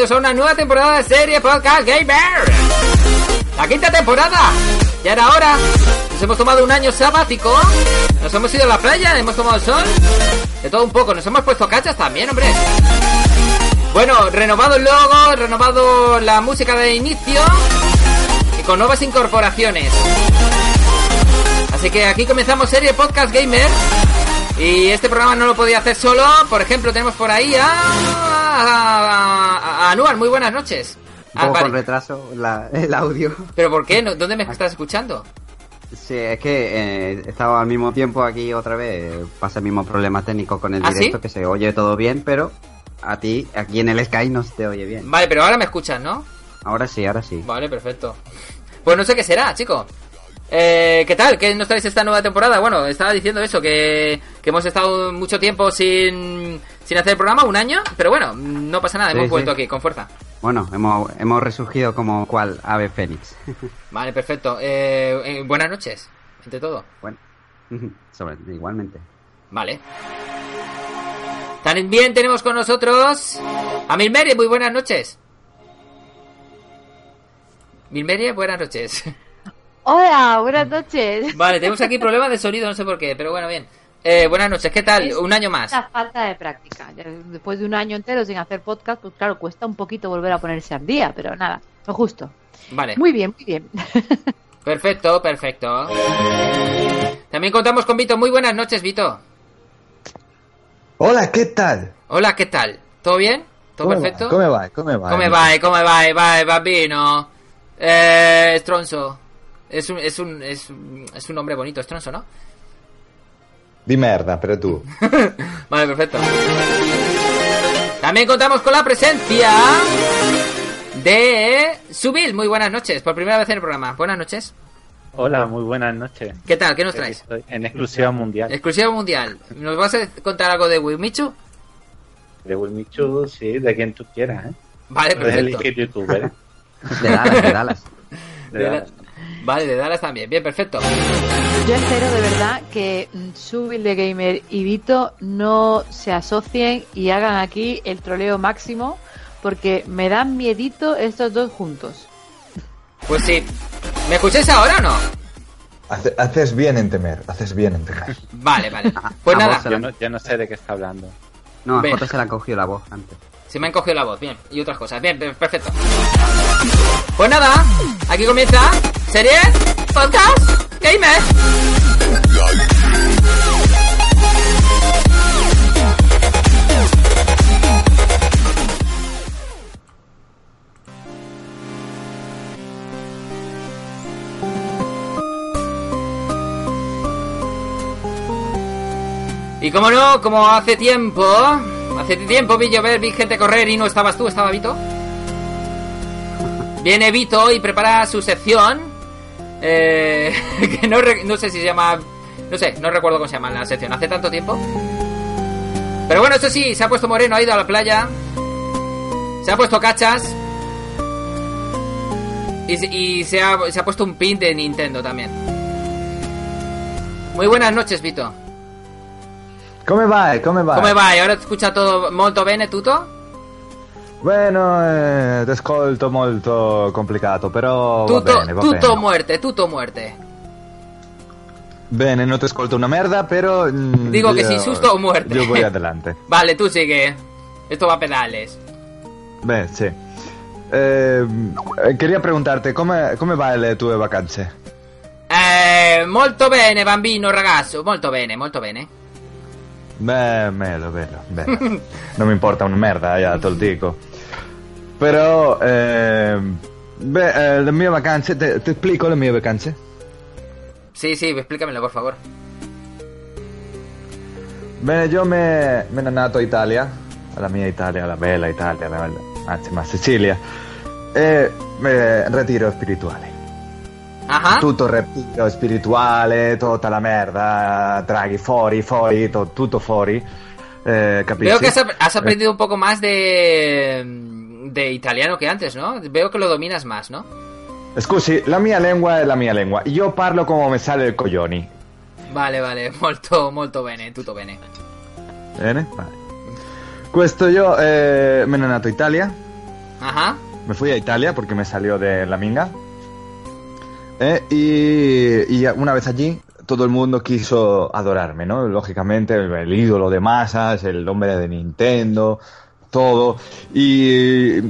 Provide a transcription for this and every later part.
Bienvenidos a una nueva temporada de serie Podcast Gamer. La quinta temporada. Ya era hora. Nos hemos tomado un año sabático. Nos hemos ido a la playa, hemos tomado el sol. De todo un poco. Nos hemos puesto cachas también, hombre. Bueno, renovado el logo, renovado la música de inicio. Y con nuevas incorporaciones. Así que aquí comenzamos serie Podcast Gamer. Y este programa no lo podía hacer solo. Por ejemplo, tenemos por ahí a, Anuar. Muy buenas noches. Un Ah, poco vale. con retraso la- el audio. ¿Pero por qué? ¿No- ¿Dónde me estás escuchando? Sí, es que eh, estaba al mismo tiempo aquí otra vez. Pasa el mismo problema técnico con el ¿Ah, directo, sí? que se oye todo bien, pero a ti, aquí en el Sky, no se te oye bien. Vale, pero ahora me escuchas, ¿no? Ahora sí, ahora sí. Vale, perfecto. Pues no sé qué será, chico. Eh, ¿Qué tal? ¿Qué nos traes esta nueva temporada? Bueno, estaba diciendo eso, que, que hemos estado mucho tiempo sin, sin hacer el programa, un año, pero bueno, no pasa nada, Sí, hemos sí. vuelto aquí, con fuerza. Bueno, hemos, hemos resurgido como cual ave fénix. Vale, perfecto. Eh, eh, buenas noches, ante todo. bueno, sobre, igualmente. Vale. También tenemos con nosotros a Milmerie, muy buenas noches. Milmerie, buenas noches. Hola, buenas noches. Vale, tenemos aquí problemas de sonido, no sé por qué, pero bueno, bien. Eh, buenas noches, ¿qué tal? Es Un año más. La falta de práctica. Después de un año entero sin hacer podcast, pues claro, cuesta un poquito volver a ponerse al día, pero nada, lo justo. Vale, Muy bien, muy bien. perfecto, perfecto. También contamos con Vito. Muy buenas noches, Vito. Hola, ¿qué tal? Hola, ¿qué tal? ¿Todo bien? ¿Todo Come perfecto? va? Come va? Come va? Come vai, come vai, vai, bambino. Eh, Stronzo. Es un, es un, es un, es un nombre bonito, Stronzo, ¿no? Di merda, pero tú. Vale, perfecto. También contamos con la presencia de Subil. Muy buenas noches, por primera vez en el programa. Buenas noches. Hola, muy buenas noches. ¿Qué tal? ¿Qué nos traes? estoy En exclusiva mundial. Exclusiva mundial. ¿Nos vas a contar algo de Wimichu? De Wilmichu, sí, de quien tú quieras, ¿eh? Vale, perfecto. elegir youtuber. De Dallas, de Dallas. De De verdad. Da- Vale, de Dallas también. Bien, perfecto. Yo espero de verdad que Subil de Gamer y Vito no se asocien y hagan aquí el troleo máximo, porque me dan miedito estos dos juntos. Pues sí. ¿Me escucháis ahora o no? Hace- haces bien en temer, haces bien en temer. Vale, vale. Pues a nada, vos se Yo no, yo no sé de qué está hablando. No, a Ven. Jota se la cogió la voz antes. Se me han cogido la voz. Bien, y otras cosas. Bien, per- perfecto. Pues nada, aquí comienza serie Podcast Gamer. Y como no, como hace tiempo, hace tiempo vi llover, vi gente correr y no estabas tú, estaba Vito. Viene Vito y prepara su sección. Eh, que no, no sé si se llama. No sé, no recuerdo cómo se llama la sección. Hace tanto tiempo. Pero bueno, eso sí, se ha puesto moreno, ha ido a la playa. Se ha puesto cachas. Y, y se, ha, se ha puesto un pin de Nintendo también. Muy buenas noches, Vito. Come va? Come va? ¿Cómo va? ¿Y ahora te escucha todo molto bene, tutto? Bueno, eh, ti ascolto molto complicato, però va Tutto, bene, va tutto bene. muerte, tutto muerte. Bene, non ti ascolto una merda, però... mm, Digo sì, susto o muerte. Io voy adelante. Vale, tú sigue. Esto va a pedales. Beh, sì. Eh, quería preguntarte, come, come va le tue vacanze? Eh, molto bene, bambino, ragazzo. Molto bene, molto bene. Beh, bello, bello, bello. non mi importa una merda, ya te lo dico. Però, eh, beh, eh, le mie vacanze, te, ti esplico le mie vacanze? Sí, sí, explícamelo, por favor. Bene, io me, me ne nato a Italia, alla mia Italia, la bella Italia, la bella- anzi, ma Sicilia, e eh, retiro spirituale. Ajá. Tutto il retiro spirituale, tutta la merda, draghi fuori, fuori, to- tutto fuori, eh? Veo que has, has aprendido un poco más de, de italiano que antes, ¿no? Veo que lo dominas más, ¿no? Eh, Scusi, la mia lingua è la mia lingua, io parlo come mi sale il coglioni, Vale, vale, molto, molto bene, tutto bene. bene? Vale. Questo io eh, me ne nato a Italia, Ajá. me fui a Italia porque me salió de la minga. Eh, y, una vez allí, todo el mundo quiso adorarme, ¿no? Lógicamente, el, ídolo de masas, el hombre de Nintendo, todo. Y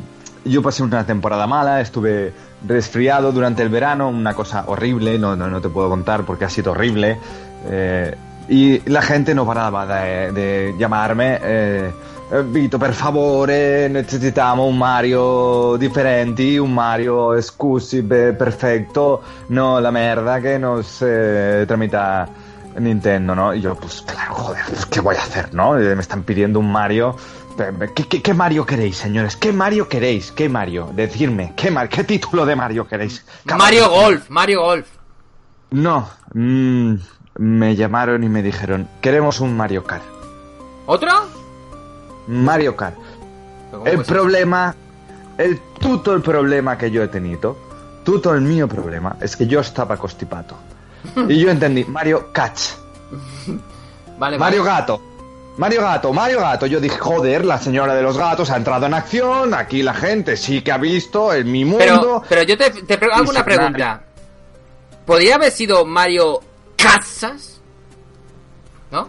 yo pasé una temporada mala, estuve resfriado durante el verano, una cosa horrible, no, no, no te puedo contar porque ha sido horrible. Eh, y la gente no paraba de, llamarme. Eh, Vito, per favore, necessitiamo un Mario differenti, un Mario, scusi, be- perfecto, no la merda que nos eh, tramita Nintendo, ¿no? Y yo, pues claro, joder, pues, ¿qué voy a hacer, no? Eh, Me están pidiendo un Mario. ¿Qué, qué, qué Mario queréis, señores? ¿Qué Mario queréis? ¿Qué Mario? Decidme, ¿qué, Mar- ¿qué título de Mario queréis? Mario Golf, Mario Golf. No, mm, me llamaron y me dijeron, queremos un Mario Kart. ¿Otro? Mario Kart. Pero ¿cómo El problema, el, tutto il problema che io ho tenuto, tutto il mio problema, es que yo estaba costipato. y yo entendí, Mario Vale, Mario vale. Gato, Mario Gato, Mario Gato. Yo dije, joder, la señora de los gatos ha entrado en acción, aquí la gente sí que ha visto en mi mundo. Pero, pero yo te, te pre- hago una pregunta. ¿Podría haber sido Mario Casas? ¿No?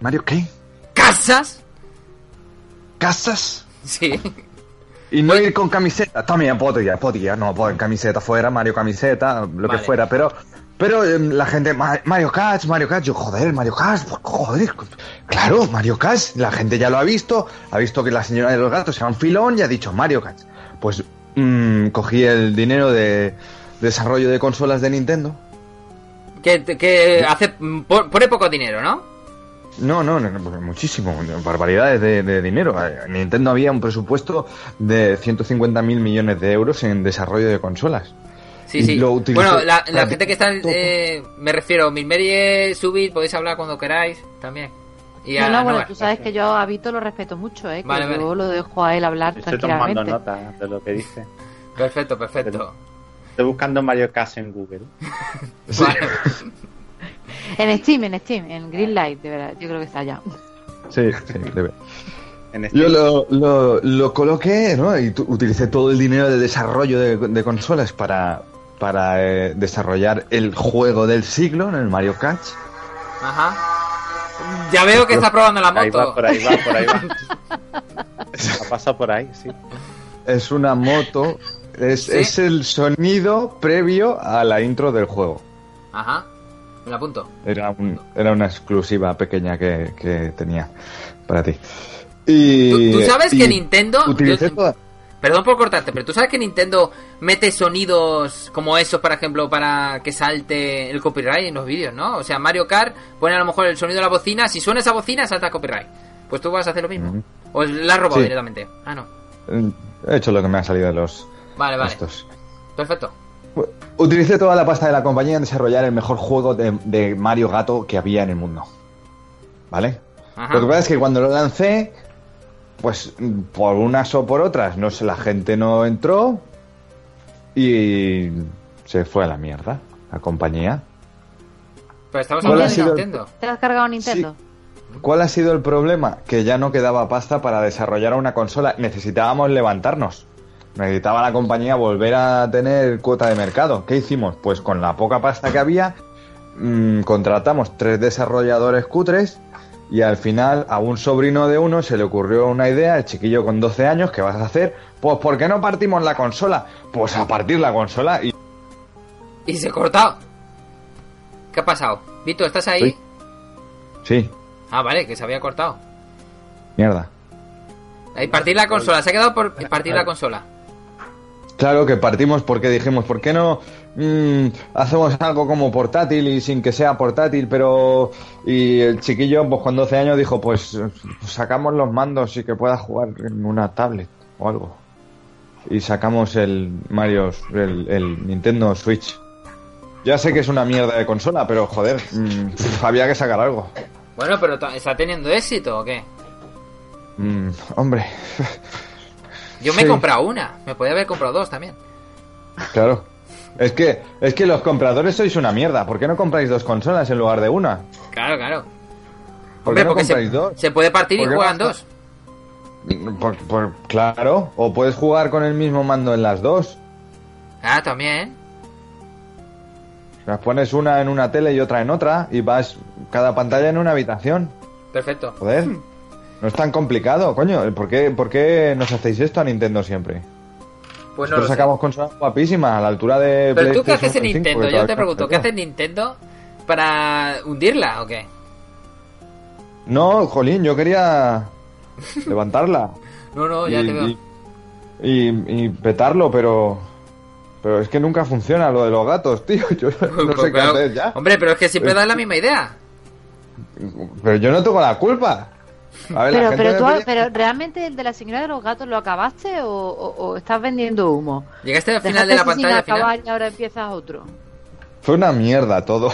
¿Mario qué? ¿Casas? ¿Casas? Sí. Y no ir con camiseta. También podría, podría, no, pues en camiseta fuera, Mario camiseta, lo Vale. que fuera, pero pero eh, la gente, "Ma- Mario Kart, Mario Kart, yo, joder, Mario Kart, pues, joder, claro, Mario Kart, la gente ya lo ha visto, ha visto que la señora de los gatos se un filón y ha dicho Mario Kart. Pues mm, cogí el dinero de desarrollo de consolas de Nintendo. Que, que hace, pone poco dinero, ¿no? No, no, no, no, muchísimo, barbaridades de, de dinero. Eh, Nintendo había un presupuesto de 150 mil millones de euros en desarrollo de consolas. Sí, Y sí. lo utilizó Bueno, la, gente que está, eh, me refiero, Milmerie, Subit, podéis hablar cuando queráis, también. Y No, a no, bueno, tú sabes que yo a Vito lo respeto mucho, ¿eh? Que Vale, yo vale. lo dejo a él hablar Estoy tomando tranquilamente. nota de lo que dice. Perfecto, perfecto. Estoy buscando Mario Kart en Google. Vale. En Steam, en Steam, en Greenlight, de verdad, yo creo que está allá. Sí, sí, debe. En Yo lo, lo, lo coloqué, ¿no? Y tu- utilicé todo el dinero de desarrollo de, de consolas para, para eh, desarrollar el juego del siglo, ¿no? el Mario Kart. Ajá. Ya veo que está probando la Ahí va, moto. por ahí va, por ahí va. ha pasado por ahí, sí. Es una moto, es, ¿Sí? es el sonido previo a la intro del juego. Ajá. Me la apunto. Era, un- era una exclusiva pequeña que, que tenía para ti. Y, ¿Tú, tú sabes y que Nintendo... Utilicé yo- toda... Perdón por cortarte, pero tú sabes que Nintendo mete sonidos como esos, por ejemplo, para que salte el copyright en los vídeos, ¿no? O sea, Mario Kart pone a lo mejor el sonido de la bocina, si suena esa bocina salta copyright. Pues tú vas a hacer lo mismo. O la has robado Sí. directamente. Ah, no. He hecho lo que me ha salido de los Vale, vale. estos. Perfecto. Utilicé toda la pasta de la compañía en desarrollar el mejor juego de, de Mario Gato que había en el mundo. ¿Vale? Ajá. Lo que pasa es que cuando lo lancé, pues por unas o por otras, no sé, la gente no entró y se fue a la mierda la compañía. Pero estamos ¿Cuál hablando ha de sido Nintendo. ¿Te lo has cargado Nintendo? ¿Cuál ha sido el problema? Que ya no quedaba pasta para desarrollar una consola. Necesitábamos levantarnos. Necesitaba la compañía volver a tener cuota de mercado. ¿Qué hicimos? Pues con la poca pasta que había, mm, contratamos tres desarrolladores cutres y al final a un sobrino de uno se le ocurrió una idea, el chiquillo con 12 años, ¿qué vas a hacer? Pues ¿por qué no partimos la consola? Pues a partir la consola y... Y se cortado. ¿Qué ha pasado? Vito, ¿estás ahí? Sí. Sí, Ah, vale, que se había cortado. mierda. Ahí, partir la consola. Se ha quedado por partir la consola. Claro que partimos porque dijimos, ¿por qué no mm, hacemos algo como portátil y sin que sea portátil? Pero. Y el chiquillo, pues con 12 años, dijo, pues, sacamos los mandos y que pueda jugar en una tablet o algo. Y sacamos el Mario, el, el Nintendo Switch. Ya sé que es una mierda de consola, pero joder, mm, había que sacar algo. Bueno, pero ¿está teniendo éxito o qué? Mm, hombre, Yo me he Sí. comprado una. Me podía haber comprado dos también. claro. Es que, es que los compradores sois una mierda. ¿Por qué no compráis dos consolas en lugar de una? Claro, claro. ¿Por Hombre, qué no porque se, compráis dos? se puede partir y ¿Por qué juegan dos. Por- por- claro, o puedes jugar con el mismo mando en las dos. Ah, también. Las pones una en una tele y otra en otra y vas cada pantalla en una habitación. Perfecto. Joder, no es tan complicado, coño. ¿Por qué, por qué nos hacéis esto a Nintendo siempre? Pues no Nosotros lo sé. sacamos consolas guapísimas a la altura de. Pero tú, ¿qué haces en PlayStation 5, Nintendo? Yo te pregunto, ¿qué hace Nintendo para hundirla o qué? No, Jolín, yo quería levantarla. No, no, ya y, te veo. y- y- y petarlo, pero. Pero es que nunca funciona lo de los gatos, tío. Yo no sé qué hacer ya. Hombre, pero es que siempre das la misma idea. Pero yo no tengo la culpa. A ver, la Pero, pero, tú, pero realmente el de la señora de los gatos lo acabaste o, o- o estás vendiendo humo. Llegaste al final de la sin pantalla acabar y ahora empiezas otro. Fue una mierda todo.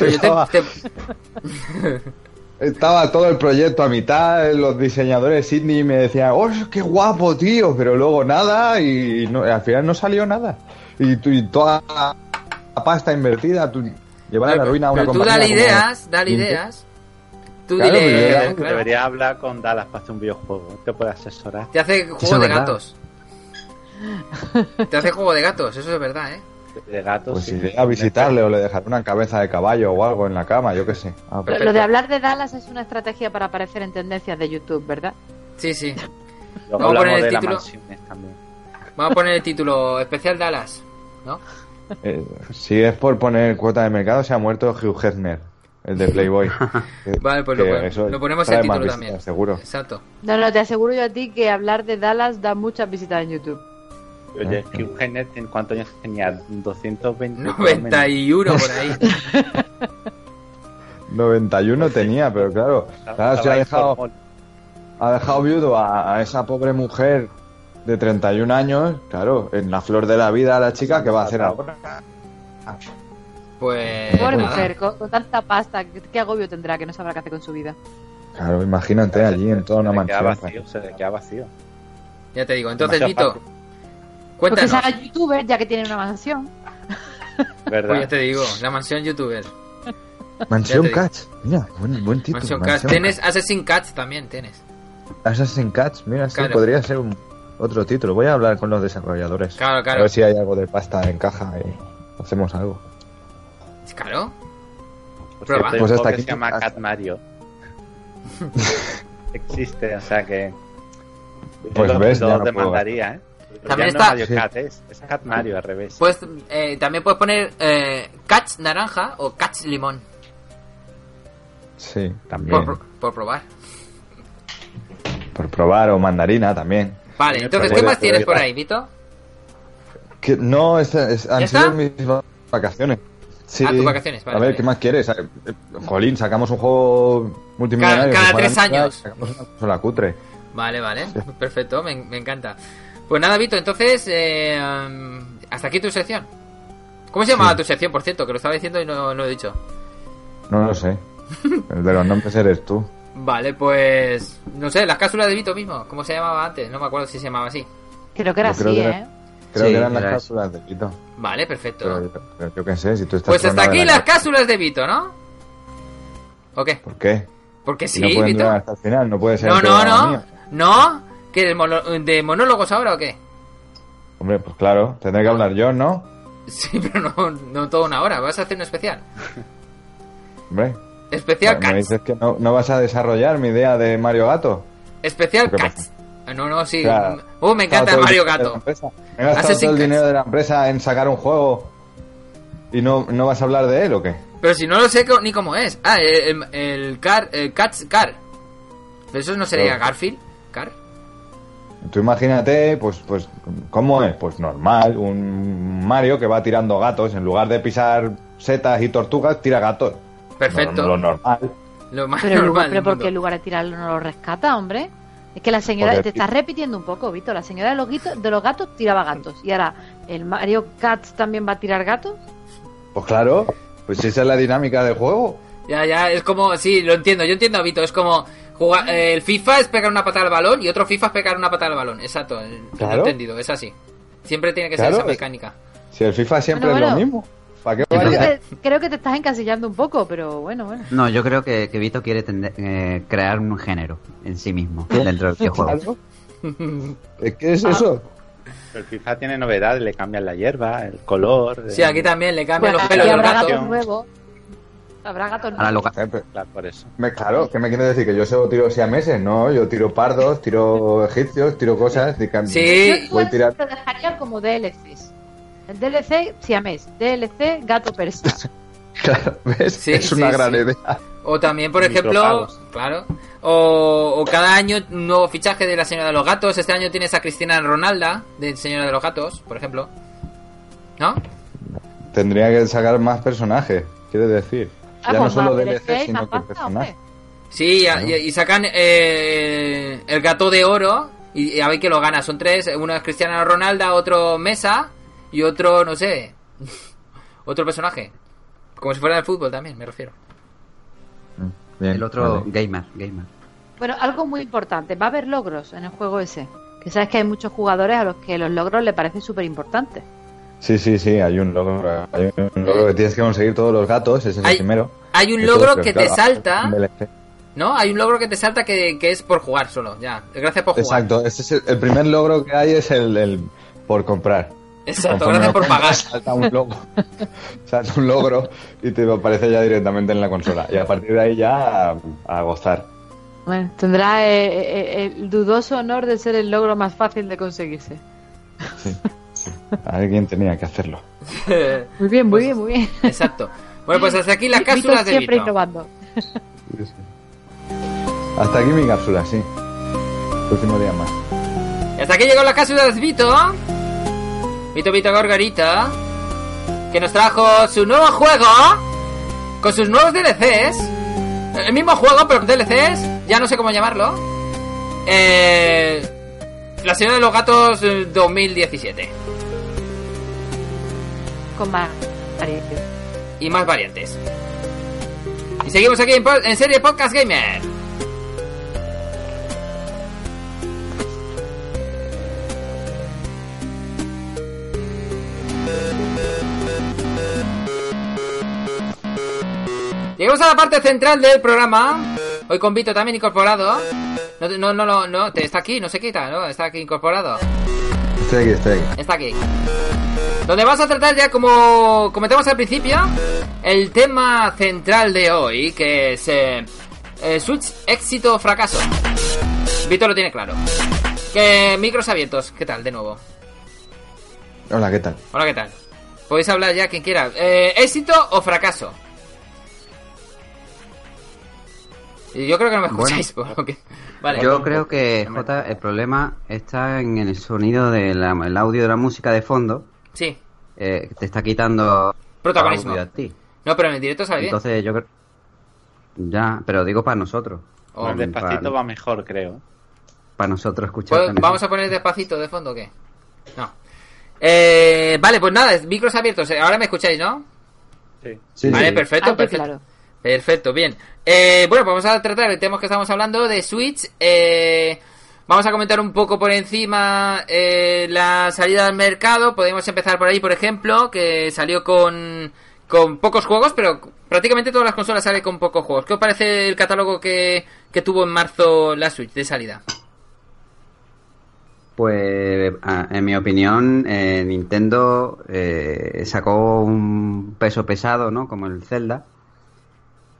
Estaba, te- estaba todo el proyecto a mitad, los diseñadores Sydney me decían, ¡oh, qué guapo, tío! Pero luego nada y no- al final no salió nada. Y, y toda la pasta invertida, tú, llevar a la ruina a una pero tú compañía dale como ideas, dale ideas. Tú Claro, dile, Debería hablar con Dallas para hacer un videojuego. Te puede asesorar. te hace juego de verdad. gatos. Te hace juego de gatos, eso es verdad, ¿eh? De gatos. Pues sí. iré a visitarle o le dejaré una cabeza de caballo o algo en la cama, yo qué sé. Ah, Lo, Perfecto. lo de hablar de Dallas es una estrategia para aparecer en tendencias de YouTube, ¿verdad? Sí, sí. Luego Vamos a poner el título. Vamos a poner el título especial Dallas, ¿no? Eh, si es por poner cuota de mercado, se ha muerto Hugh Hefner, el de Playboy. Que- Vale, pues lo, que lo ponemos más título visitas, también. Seguro. Exacto. No, no, te aseguro yo a ti que hablar de Dallas da muchas visitas en YouTube. Oye, que un Genet, ¿en cuántos años tenía? 220. 91 por ahí. 91 tenía, pero claro, claro, se ha dejado, ha dejado viudo a, a esa pobre mujer de 31 años, claro, en la flor de la vida la chica, ¿qué va a hacer ahora? Pues. Pobre nada. mujer, con, con tanta pasta, ¿qué, agobio tendrá que no sabrá qué hacer con su vida? Claro, imagínate allí en toda una Se le queda mansión. vacío, se le queda vacío. Ya te digo. Entonces, Vito, Porque cuéntanos. se haga youtuber ya que tiene una mansión. ¿Verdad? Pues ya te digo, la mansión youtuber. Mansión. Cats, mira, buen, buen título. Mansión Cats. Tienes Assassin Cats también, tienes. Assassin's Cats, mira, sí, Claro. podría ser un, otro título. Voy a hablar con los desarrolladores. Claro, claro. A ver si hay algo de pasta en caja y hacemos algo. Claro. Por Prueba. hay Pues hasta aquí- que se llama hasta- Cat Mario. Existe, o sea que. Pues ves, lo ya no puedo. demandaría, ¿eh? También Ya no está- Mario Sí. Cat, es, es Cat Mario al revés. Pues eh, también puedes poner eh, Cats naranja o Cats limón. Sí, también. Por, por probar. Por probar o mandarina también. Vale, entonces, puede- ¿qué más tienes por ahí, Vito? Que no, es, es- han ¿Ya sido está? mis vacaciones. Sí. Ah, tus vacaciones, vale, A ver, vale. ¿qué más quieres? Eh, Jolín, sacamos un juego multimillonario. Cada- tres años. Sacamos una consola cutre. Vale, vale. Perfecto, me, me encanta. Pues nada, Vito, entonces, eh, hasta aquí tu sección. ¿Cómo se llamaba Sí. tu sección, por cierto? Que lo estaba diciendo y no, no lo he dicho. No lo sé. El de los nombres eres tú. Vale, pues. No sé, las cápsulas de Vito mismo. ¿Cómo se llamaba antes? No me acuerdo si se llamaba así. Creo que era Yo creo así, que era- ¿eh? Creo Sí, que eran las cápsulas de Pito. Vale, perfecto. Pero, pero yo qué sé, si tú estás pues hasta aquí la las cápsulas de Vito, ¿no? ¿O qué? ¿Por qué? Porque sí, no Vito. hasta el final, no puede ser. No, no, no. mío. No. ¿Que de, monólogos ahora o qué? Hombre, pues claro, tendré que hablar yo, ¿no? Sí, pero no, no toda una hora. Vas a hacer un especial. Hombre, Especial me Cats. dices que no, no vas a desarrollar mi idea de Mario Gato. Especial ¿Qué Cats. Ah, No, no, sí. Claro. Uh, me encanta el Mario Gato. Me he gastado todo el dinero de la empresa en sacar un juego y no, no vas a hablar de él o qué? Pero si no lo sé ni cómo es. Ah, el, el, el Car, el Cats Car. Pero eso no sería Claro. Garfield. Car. Tú imagínate, pues, pues, ¿cómo es? Pues normal, un Mario que va tirando gatos, en lugar de pisar setas y tortugas, tira gatos. Perfecto. No, lo normal. Lo más Pero, normal. pero del ¿por mundo. qué en lugar de tirarlo no lo rescata, hombre? Es que la señora, Porque- te estás repitiendo un poco, Vito. La señora de los, guitos- de los gatos tiraba gatos. Y ahora, ¿el Mario Cats también va a tirar gatos? Pues claro, pues esa es la dinámica del juego. Ya, ya, es como, sí, lo entiendo, yo entiendo Vito, es como jugar, eh, el FIFA es pegar una patada al balón y otro FIFA es pegar una patada al balón, exacto, eh, lo he Claro. entendido, es así. Siempre tiene que ser Claro. esa mecánica. Si el FIFA siempre Bueno, es lo mismo. ¿Para qué Creo que, creo que te estás encasillando un poco, pero bueno, bueno. No, yo creo que, que Vito quiere tende- eh, crear un género en sí mismo dentro del videojuego. Claro. ¿Eh, ¿Qué es eso? El FIFA tiene novedades, le cambian la hierba, el color. Sí, aquí también le cambian Pues los pelos habrá gato. gatos nuevos. Habrá gatos Ahora lo nuevos. Eh, por eso. me- Claro, ¿qué me quiere decir? ¿Que yo solo tiro siameses? No, yo tiro pardos, tiro egipcios, tiro cosas. y cam- Sí. Voy a tirar. te dejaría como DLCs. El DLC siamés, DLC gato persa. Claro, ¿ves? Sí, es una sí, gran sí. idea. O también, por ejemplo, claro, o, o cada año un nuevo fichaje de la Señora de los Gatos. Este año tienes a Cristina Ronalda, de Señora de los Gatos, por ejemplo. ¿No? Tendría que sacar más personajes, quiere decir. Ah, ya no solo DLC, sino que personajes. Sí, y, y sacan eh, el gato de oro y, y a ver que lo gana. Son tres, uno es Cristiano Ronaldo, otro Mesa y otro, no sé, otro personaje. Como si fuera del fútbol también, me refiero. Bien, El otro vale. gamer, gamer. Bueno, algo muy importante, va a haber logros en el juego ese. Que sabes que hay muchos jugadores a los que los logros les parecen súper importantes. Sí, sí, sí, hay un logro. Hay un logro que tienes que conseguir todos los gatos, ese es Hay- el primero. Hay un logro que te claro, salta. ¿no? Hay un logro que te salta que, que es por jugar solo, ya. Gracias por jugar. Exacto, ese es el, el primer logro que hay es el, el por comprar. Exacto, gracias lo por pagar. Salta un logo. salta un logro y te aparece ya directamente en la consola. Y a partir de ahí ya a, a gozar. Bueno, tendrá eh, eh, el dudoso honor de ser el logro más fácil de conseguirse. Sí, sí. Alguien tenía que hacerlo. Muy bien, muy bien, muy bien. Exacto. Bueno, pues hasta aquí las cápsulas de siempre Vito. innovando. Sí, sí. Hasta aquí mi cápsula, sí. Último día más. Y hasta aquí llegó la cápsula de Vito. Vito Vito Gorgorita. Que nos trajo su nuevo juego. Con sus nuevos DLCs. El mismo juego, pero con DLCs. Ya no sé cómo llamarlo. Eh, la señora de los gatos eh, 2017. Con más. Y más variantes. Y seguimos aquí en serie Podcast Gamer. Llegamos a la parte central del programa. Hoy con Vito también incorporado. No, no, no, no, no, te- está aquí, no se quita, ¿no? Está aquí incorporado. Estoy aquí, estoy aquí. Está aquí. Donde vamos a tratar ya, como comentamos al principio, el tema central de hoy, que es eh, eh, Switch éxito o fracaso. Vito lo tiene claro. Que micros abiertos, ¿qué tal de nuevo? Hola, ¿qué tal? Hola, ¿qué tal? Podéis hablar ya quien quiera. Eh, ¿Éxito o fracaso? Yo creo que no me Bueno. escucháis. por lo que- Vale. Yo creo que, J, el problema está en el sonido del audio de la música de fondo. Sí. eh, te está quitando Protagonismo. a ti. No, pero en el directo sale bien. Entonces yo creo... Ya, pero digo para nosotros. Oh, despacito para, va mejor, creo. para nosotros escuchar. ¿Puedo- también. ¿Vamos a poner despacito de fondo o qué? No. Eh, vale, pues nada, micros abiertos. Ahora me escucháis, ¿no? Sí. Sí, vale, sí. perfecto, y perfecto. claro. Perfecto, bien. Eh, bueno, pues vamos a tratar el tema que estamos hablando de Switch. Eh, vamos a comentar un poco por encima eh, la salida al mercado. Podemos empezar por ahí, por ejemplo, que salió con con pocos juegos, pero prácticamente todas las consolas salen con pocos juegos. ¿Qué os parece el catálogo que, que tuvo en marzo la Switch de salida? Pues, en mi opinión, eh, Nintendo eh, sacó un peso pesado, ¿no? Como el Zelda,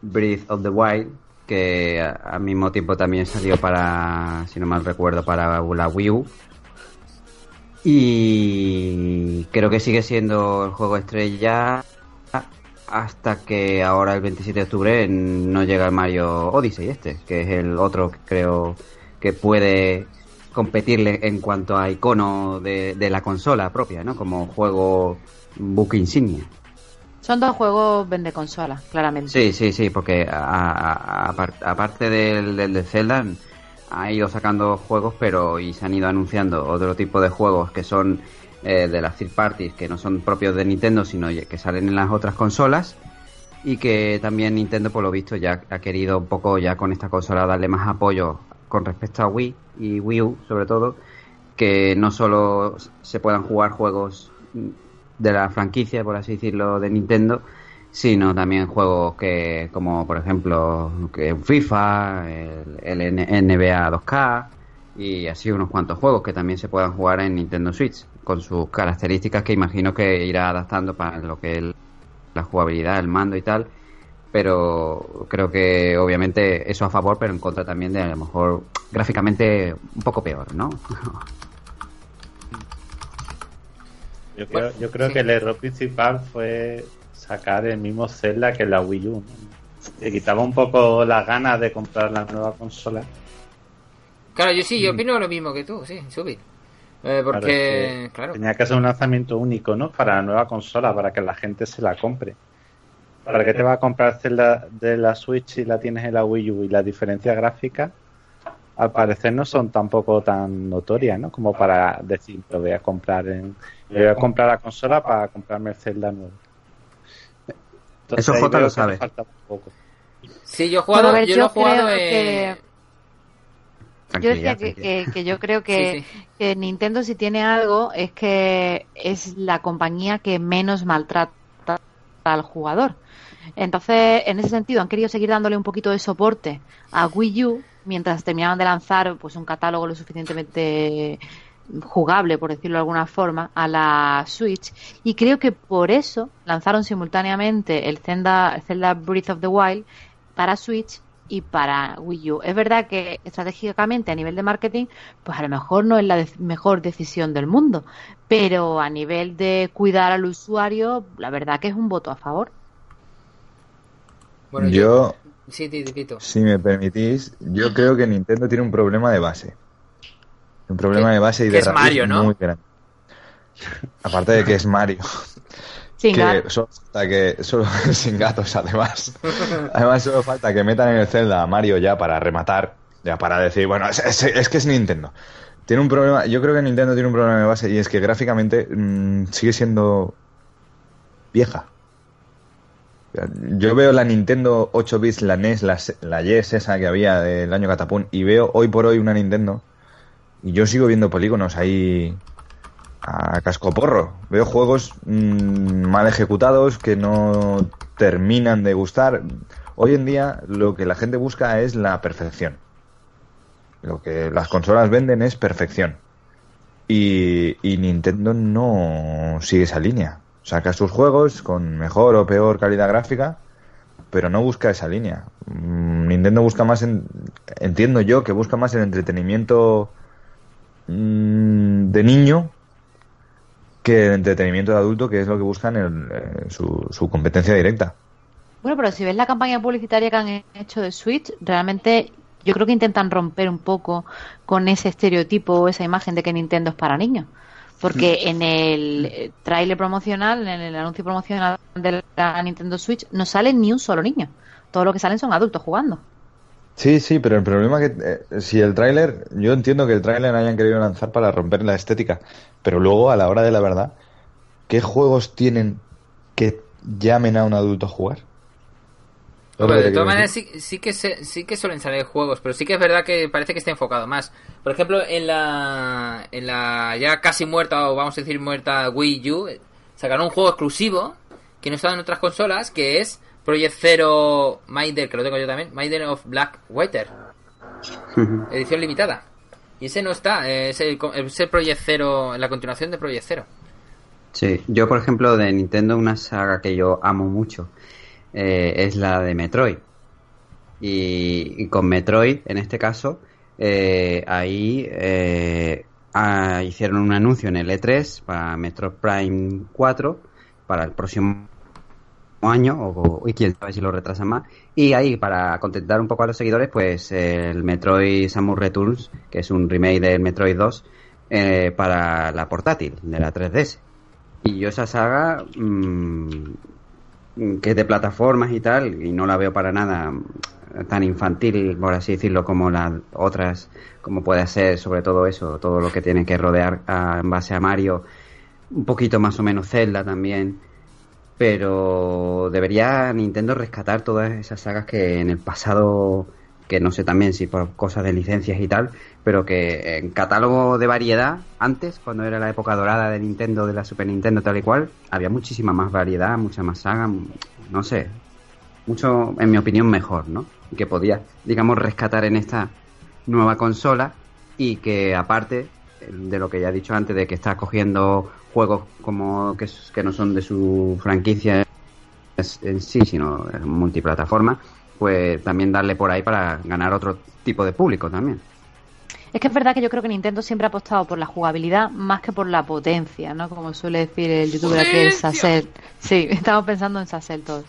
Breath of the Wild, que al mismo tiempo también salió para, si no mal recuerdo, para la Wii U. Y creo que sigue siendo el juego estrella hasta que ahora el 27 de octubre no llega el Mario Odyssey este, que es el otro que creo que puede competirle en cuanto a icono de, de la consola propia, ¿no? Como juego book insignia. Son dos juegos vende consola, claramente. Sí, sí, sí, porque aparte del, del de Zelda ha ido sacando juegos, pero y se han ido anunciando otro tipo de juegos que son eh, de las third parties, que no son propios de Nintendo, sino que salen en las otras consolas y que también Nintendo, por lo visto, ya ha querido un poco ya con esta consola darle más apoyo con respecto a Wii y Wii U, sobre todo, que no solo se puedan jugar juegos de la franquicia, por así decirlo, de Nintendo, sino también juegos que, como por ejemplo, que FIFA, el, el NBA 2K y así unos cuantos juegos que también se puedan jugar en Nintendo Switch, con sus características que imagino que irá adaptando para lo que es la jugabilidad, el mando y tal. Pero creo que obviamente eso a favor, pero en contra también de a lo mejor gráficamente un poco peor, ¿no? Yo creo, yo creo sí. que el error principal fue sacar el mismo Zelda que la Wii U. Le quitaba un poco las ganas de comprar la nueva consola. Claro, yo sí, yo opino lo mismo que tú, sí, subir. Eh, porque, Claro, es que claro, Tenía que ser un lanzamiento único, ¿no? Para la nueva consola, para que la gente se la compre. ¿Para qué te va a comprar Zelda de la Switch si la tienes en la Wii U? Y las diferencias gráficas, al parecer, no son tampoco tan notorias, ¿no? Como para decir, lo voy a comprar en. voy a comprar la consola para comprarme el Zelda nuevo. Entonces, Eso Jota lo que sabe. falta un poco. sí, yo he jugado, ver, yo, yo lo he jugado creo eh, Yo decía que, que- que yo creo que, Sí, sí. que Nintendo si tiene algo es que es la compañía que menos maltrata al jugador. Entonces, en ese sentido, han querido seguir dándole un poquito de soporte a Wii U mientras terminaban de lanzar pues un catálogo lo suficientemente jugable, por decirlo de alguna forma, a la Switch. Y creo que por eso lanzaron simultáneamente el Zelda, el Zelda Breath of the Wild para Switch y para Wii U. Es verdad que estratégicamente a nivel de marketing, pues a lo mejor no es la de- mejor decisión del mundo, pero a nivel de cuidar al usuario, la verdad que es un voto a favor. bueno, yo, sí, si me permitís, yo creo que Nintendo tiene un problema de base. Un problema Que- de base y que de es raíz Mario, ¿no? muy grande. Aparte de que es Mario. Sin que gato. solo falta que solo sin gatos además además solo falta que metan en el Zelda a Mario ya para rematar ya para decir bueno es, es- es que es Nintendo tiene un problema yo creo que Nintendo tiene un problema de base y es que gráficamente mm, sigue siendo vieja yo veo la Nintendo 8 bits la NES la, la YES esa que había del año Catapún y veo hoy por hoy una Nintendo y yo sigo viendo polígonos ahí a cascoporro. Veo juegos mm, mal ejecutados que no terminan de gustar. Hoy en día lo que la gente busca es la perfección. Lo que las consolas venden es perfección. Y, y Nintendo no sigue esa línea. Saca sus juegos con mejor o peor calidad gráfica, pero no busca esa línea. Mm, Nintendo busca más, en- entiendo yo, que busca más el entretenimiento mm, de niño que el entretenimiento de adulto, que es lo que buscan en eh, su, su competencia directa. Bueno, pero si ves la campaña publicitaria que han hecho de Switch, realmente yo creo que intentan romper un poco con ese estereotipo o esa imagen de que Nintendo es para niños. Porque en el tráiler promocional, en el anuncio promocional de la Nintendo Switch, no sale ni un solo niño. Todo lo que salen son adultos jugando. Sí, sí, pero el problema que eh, si el tráiler, yo entiendo que el tráiler hayan querido lanzar para romper la estética, pero luego a la hora de la verdad, ¿qué juegos tienen que llamen a un adulto a jugar? De todas maneras sí, sí que se- sí que suelen salir juegos, pero sí que es verdad que parece que está enfocado más. Por ejemplo, en la en la ya casi muerta o vamos a decir muerta Wii U eh, sacaron un juego exclusivo que no está en otras consolas, que es Project Zero Maider, que lo tengo yo también, Maider of Black Water, edición limitada. Y ese no está, eh, es el, es el Project Zero, la continuación de Project Zero. Sí, yo por ejemplo de Nintendo una saga que yo amo mucho eh, es la de Metroid. Y, con Metroid, en este caso, eh, ahí eh, ah, hicieron un anuncio en el E3 para Metroid Prime 4 para el próximo año, o, y quién sabe si lo retrasan más. Y ahí, para contentar un poco a los seguidores, pues el Metroid Samus Returns, que es un remake del Metroid 2, eh, para la portátil, de la 3DS. Y yo esa saga, mmm, que es de plataformas y tal, y no la veo para nada tan infantil, por así decirlo, como las otras, como puede ser sobre todo eso, todo lo que tiene que rodear en base a Mario, un poquito más o menos Zelda también, pero debería Nintendo rescatar todas esas sagas que en el pasado, que no sé también si por cosas de licencias y tal, pero que en catálogo de variedad, antes, cuando era la época dorada de Nintendo, de la Super Nintendo tal y cual, había muchísima más variedad, mucha más saga, no sé, mucho, en mi opinión, mejor, ¿no? que podía, digamos, rescatar en esta nueva consola y que aparte de lo que ya he dicho antes, de que está cogiendo juegos como que, que no son de su franquicia en sí, sino multiplataforma, pues también darle por ahí para ganar otro tipo de público también. Es que es verdad que yo creo que Nintendo siempre ha apostado por la jugabilidad más que por la potencia, ¿no? Como suele decir el youtuber que es Sassel. Sí, estamos pensando en Sassel todos.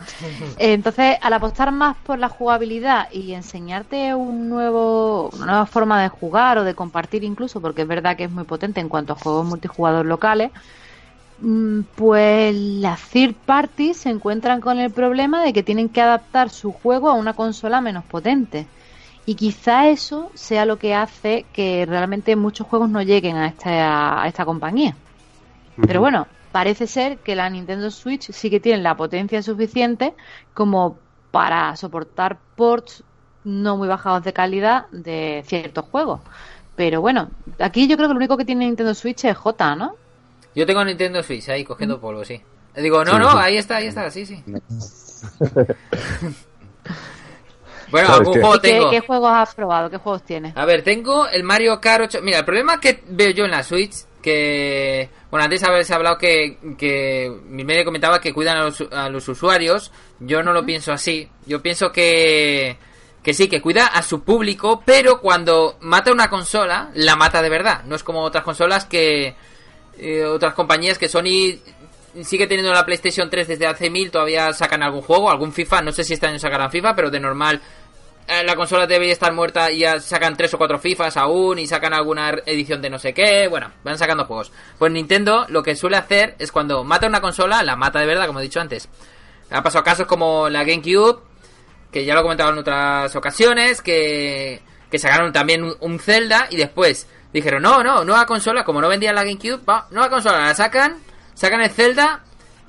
Entonces, al apostar más por la jugabilidad y enseñarte un nuevo, una nueva forma de jugar o de compartir incluso, porque es verdad que es muy potente en cuanto a juegos multijugador locales, pues las third parties se encuentran con el problema de que tienen que adaptar su juego a una consola menos potente. Y quizá eso sea lo que hace que realmente muchos juegos no lleguen a esta, a esta compañía. Pero bueno, parece ser que la Nintendo Switch sí que tiene la potencia suficiente como para soportar ports no muy bajados de calidad de ciertos juegos. Pero bueno, aquí yo creo que lo único que tiene Nintendo Switch es J, ¿no? Yo tengo Nintendo Switch ahí cogiendo polvo, sí. Digo, no, no, ahí está, ahí está, sí, sí. Bueno, algún juego ¿Y qué, tengo. qué juegos has probado? ¿Qué juegos tienes? A ver, tengo el Mario Kart 8. Mira, el problema que veo yo en la Switch, que... Bueno, antes habéis hablado que, que mi medio comentaba que cuidan a los, a los usuarios. Yo no lo pienso así. Yo pienso que... Que sí, que cuida a su público, pero cuando mata una consola, la mata de verdad. No es como otras consolas que... eh, otras compañías que Sony sigue teniendo la PlayStation 3 desde hace mil, todavía sacan algún juego, algún FIFA, no sé si este año sacarán FIFA, pero de normal eh, la consola debería estar muerta y ya sacan tres o cuatro FIFAs aún y sacan alguna edición de no sé qué, bueno, van sacando juegos. Pues Nintendo lo que suele hacer es cuando mata una consola, la mata de verdad, como he dicho antes. Ha pasado casos como la GameCube, que ya lo he comentado en otras ocasiones, que, que sacaron también un, un Zelda y después dijeron, no, no, nueva consola, como no vendían la GameCube, va, nueva consola, la sacan, sacan el Zelda,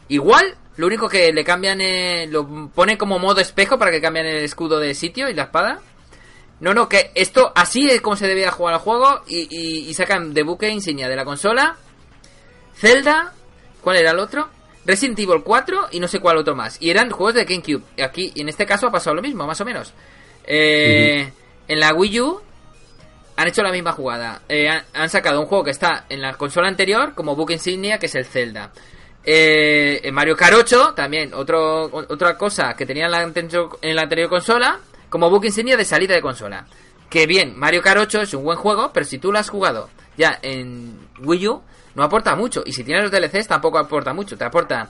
igual, lo único que le cambian, eh, lo ponen como modo espejo para que cambien el escudo de sitio y la espada. No, no, que esto así es como se debía jugar al juego y, y, y sacan de buque insignia de la consola, Zelda, ¿cuál era el otro? Resident Evil 4 y no sé cuál otro más. Y eran juegos de GameCube. Aquí, en este caso, ha pasado lo mismo, más o menos. Eh, En la Wii U han hecho la misma jugada. Eh, han, sacado un juego que está en la consola anterior como book insignia, que es el Zelda. Eh, Mario Kart 8, también, otro, otra cosa que tenía en la, anterior, en la anterior consola, como book insignia de salida de consola. Que bien, Mario Kart 8 es un buen juego, pero si tú lo has jugado ya en Wii U, no aporta mucho. Y si tienes los DLCs, tampoco aporta mucho. Te aporta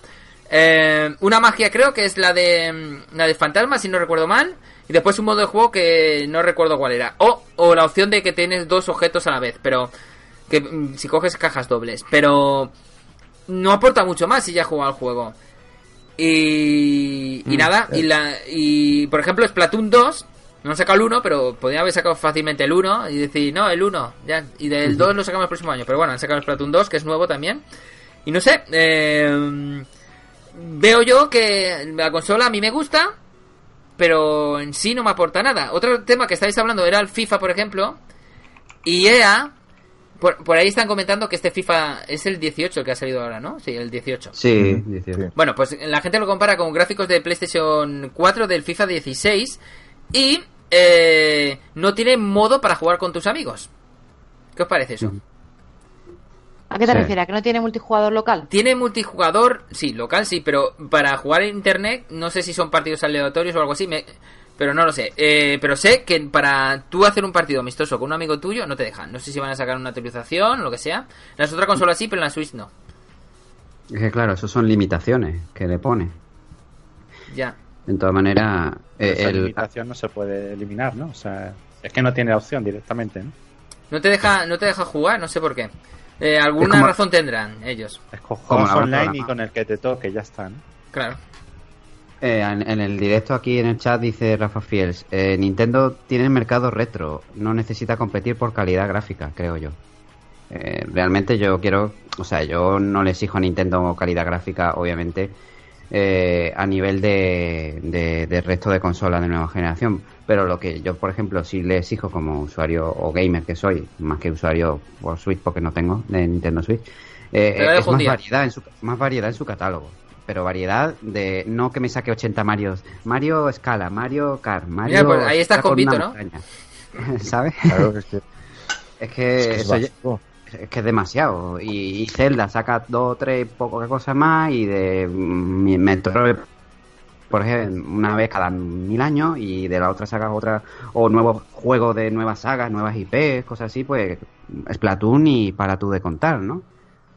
eh, una magia, creo que es la de la de fantasma, si no recuerdo mal. Y después un modo de juego que no recuerdo cuál era. O, o la opción de que tienes dos objetos a la vez, pero que mm, si coges cajas dobles. Pero no aporta mucho más si ya has jugado al juego. Y, y Mm, nada, y, la, y por ejemplo Splatoon 2, no han sacado el 1, pero podrían haber sacado fácilmente el 1 y decir, no, el 1, ya, y del 2 lo sacamos el próximo año. Pero bueno, han sacado el Splatoon 2, que es nuevo también. Y no sé, eh, veo yo que la consola a mí me gusta, pero en sí no me aporta nada. Otro tema que estáis hablando era el FIFA, por ejemplo, y EA Por, por ahí están comentando que este FIFA es el 18 el que ha salido ahora, ¿no? Sí, el 18. Sí, Mm, 18. sí. Bueno, pues la gente lo compara con gráficos de PlayStation 4 del FIFA 16 y eh, no tiene modo para jugar con tus amigos. ¿Qué os parece eso? ¿A qué te Sí. refieres? ¿A que no tiene multijugador local? Tiene multijugador, sí, local sí, pero para jugar en internet no sé si son partidos aleatorios o algo así, me- pero no lo sé. Eh, pero sé que para tú hacer un partido amistoso con un amigo tuyo no te dejan. No sé si van a sacar una actualización o lo que sea. En las otras consolas sí, pero en la Switch no. Es que claro, eso son limitaciones que le pone. Ya. De todas maneras, eh, Esa el, limitación no se puede eliminar, ¿no? O sea, es que no tiene opción directamente, ¿no? No te deja, no te deja jugar, no sé por qué. Eh, alguna como- razón tendrán ellos. Online y con el que te toque, ya está, ¿no? Claro. Eh, en, en el directo aquí en el chat dice Rafa Fiels, eh, Nintendo tiene mercado retro, no necesita competir por calidad gráfica, creo yo. Eh, realmente yo quiero, o sea, yo no le exijo a Nintendo calidad gráfica, obviamente, eh, a nivel de, de, de resto de consolas de nueva generación, pero lo que yo, por ejemplo, sí le exijo como usuario o gamer que soy, más que usuario por Switch porque no tengo de Nintendo Switch, eh, es más día. variedad, en su, más variedad en su catálogo pero variedad de no que me saque 80 Marios. Mario Scala, Mario Kart, Mario. Mira, pues ahí estás con Vito, ¿no? ¿Sabes? Claro, es que, Es que, es que es eso. Es que es demasiado. Y, y Zelda saca dos, tres, pocas cosas más. Y de mm, Metroid, por ejemplo, una vez cada mil años. Y de la otra saga otra. O nuevos juegos de nuevas sagas, nuevas IPs, cosas así. Pues Splatoon y para tú de contar, ¿no?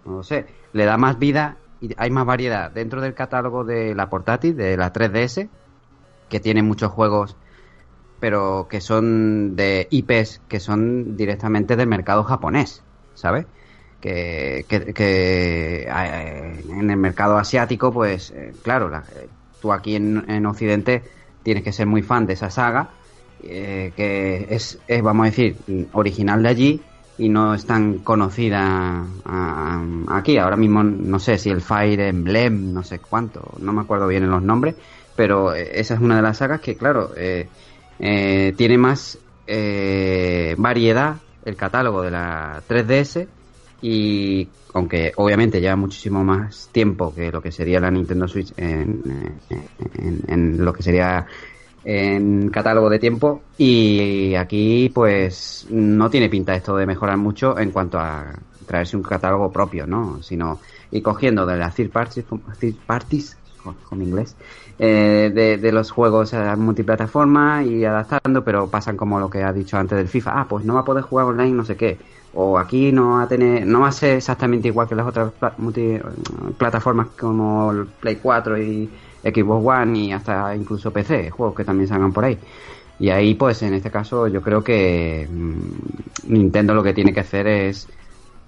No sé. Le da más vida y hay más variedad dentro del catálogo de la portátil, de la 3DS. Que tiene muchos juegos pero que son de IPs que son directamente del mercado japonés, ¿sabes? Que, que, en el mercado asiático, pues eh, claro, la- eh, tú aquí en, en Occidente tienes que ser muy fan de esa saga, eh, que es, es, vamos a decir, original de allí y no es tan conocida aquí. Ahora mismo no sé si el Fire Emblem, no sé cuánto, no me acuerdo bien en los nombres, pero eh, esa es una de las sagas que, claro, eh, eh, tiene más variedad el catálogo de la 3DS y aunque obviamente lleva muchísimo más tiempo que lo que sería la Nintendo Switch en, en- en lo que sería en catálogo de tiempo y aquí pues no tiene pinta esto de mejorar mucho en cuanto a traerse un catálogo propio, ¿no? Sino y cogiendo de las third parties, third parties con, con inglés, eh, de, los juegos a multiplataforma y adaptando, pero pasan como lo que ha dicho antes del FIFA. Ah, pues no va a poder jugar online, no sé qué. O aquí no va a tener, no va a ser exactamente igual que las otras multi- plataformas como Play 4 y Xbox One y hasta incluso PC, juegos que también salgan por ahí. Y ahí, pues en este caso, yo creo que mm, Nintendo lo que tiene que hacer es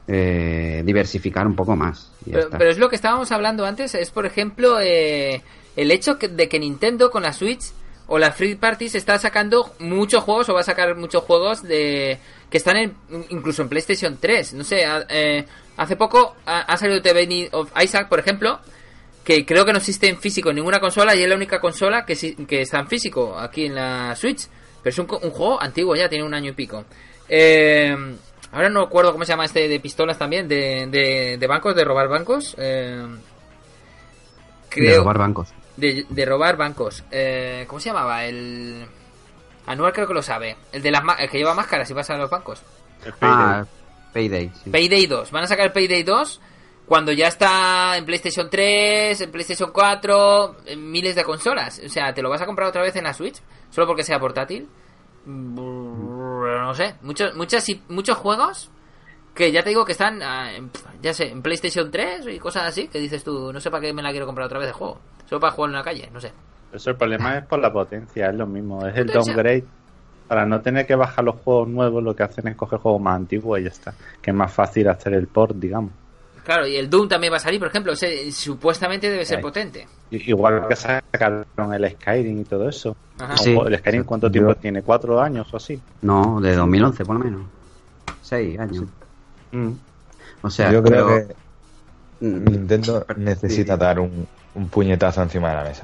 eh, diversificar un poco más. Pero, es lo que estábamos hablando antes, es por ejemplo eh, el hecho que- de que Nintendo con la Switch o la Free Parties está sacando muchos juegos o va a sacar muchos juegos de que están en, incluso en PlayStation 3. No sé, a- eh, hace poco ha, ha salido The Binding of Isaac, por ejemplo, que creo que no existe en físico en ninguna consola y es la única consola que, que está en físico aquí en la Switch. Pero es un, un juego antiguo ya, tiene un año y pico. Eh, ahora no recuerdo cómo se llama este de pistolas también, de, de, de bancos, de robar bancos. Eh, De robar bancos. de, de robar bancos. Eh, ¿Cómo se llamaba? El... Anual creo que lo sabe. El, de las ma- el que lleva máscaras y pasa a los bancos. El Payday. Ah, Payday. sí. Payday 2. Van a sacar el Payday 2 cuando ya está en PlayStation 3, en PlayStation 4, en miles de consolas. O sea, ¿te lo vas a comprar otra vez en la Switch? ¿Solo porque sea portátil? No sé. Muchos, muchas, muchos juegos que ya te digo que están, ah, en, ya sé, en PlayStation 3 y cosas así, que dices tú, no sé para qué me la quiero comprar otra vez de juego. Solo para jugar en la calle, no sé. Eso el problema es por la potencia, es lo mismo. Es el downgrade. Para no tener que bajar los juegos nuevos, lo que hacen es coger juegos más antiguos y ya está. Que es más fácil hacer el port, digamos. Claro, y el Doom también va a salir, por ejemplo. supuestamente debe ser potente. Igual que sacaron el Skyrim y todo eso. Sí. el Skyrim, ¿cuánto Yo- tiempo tiene? ¿Cuatro años o así? No, de 2011 por lo menos. Seis años. Mm. O sea, Yo creo pero- que Nintendo necesita dar un, un puñetazo encima de la mesa.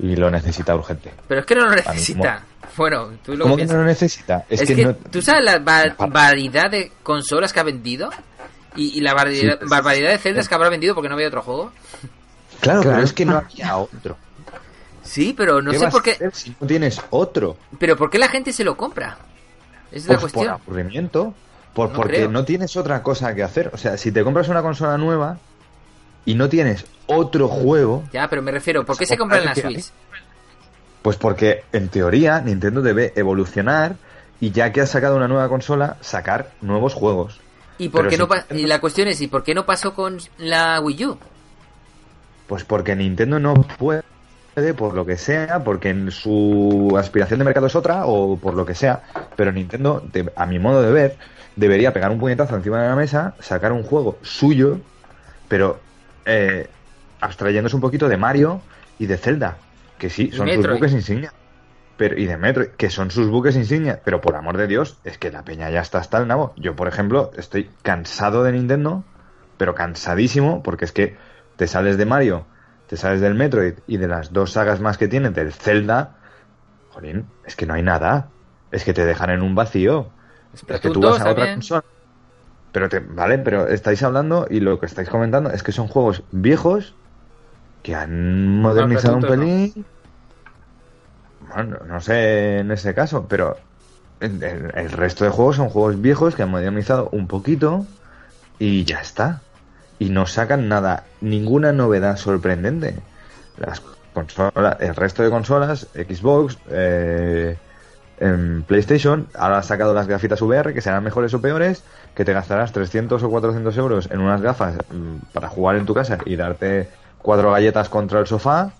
Y lo necesita urgente. Pero es que no lo necesita. Bueno, tú lo ¿Cómo que no lo necesita? Es, Es, que, que, no... tú sabes la va- variedad de consolas que ha vendido y, y la Sí, pues, barbaridad de celdas que habrá vendido porque no había otro juego. Claro, Claro. pero es que no había otro. Sí, pero no ¿Qué sé vas por a qué. hacer si no tienes otro? Pero ¿por qué la gente se lo compra? Es la Pues por cuestión. aburrimiento. Por, No porque creo. no tienes otra cosa que hacer. O sea, si te compras una consola nueva y no tienes otro juego, Ya, pero me refiero, ¿por qué se compran en la ¿qué Switch? pues porque en teoría Nintendo debe evolucionar y ya que has sacado una nueva consola, sacar nuevos juegos. ¿Y por qué si no Nintendo- y la cuestión es, ¿y por qué no pasó con la Wii U? Pues porque Nintendo no puede, por lo que sea, porque en su aspiración de mercado es otra, o por lo que sea, pero Nintendo, a mi modo de ver, debería pegar un puñetazo encima de la mesa, sacar un juego suyo, pero eh, abstrayéndose un poquito de Mario y de Zelda, que sí, son sus buques insignia. Pero, y de Metroid, que son sus buques insignia, pero por amor de Dios, es que la peña ya está hasta el nabo. Yo, por ejemplo, estoy cansado de Nintendo, pero cansadísimo, porque es que te sales de Mario, te sales del Metroid y de las dos sagas más que tienen, del Zelda, jolín, es que no hay nada. Es que te dejan en un vacío. Es que tú vas 2 a otra consola. Pero te, vale, pero estáis hablando y lo que estáis comentando es que son juegos viejos que han modernizado un Splatoon 2 no. Bueno, no sé en ese caso, pero el, el- resto de juegos son juegos viejos que han modernizado un poquito y ya está. Y no sacan nada, ninguna novedad sorprendente. Las consolas, el resto de consolas, Xbox, eh, en PlayStation, ahora has sacado las gafitas VR, que serán mejores o peores, que te gastarás 300 o 400 euros en unas gafas mm, para jugar en tu casa y darte cuatro galletas contra el sofá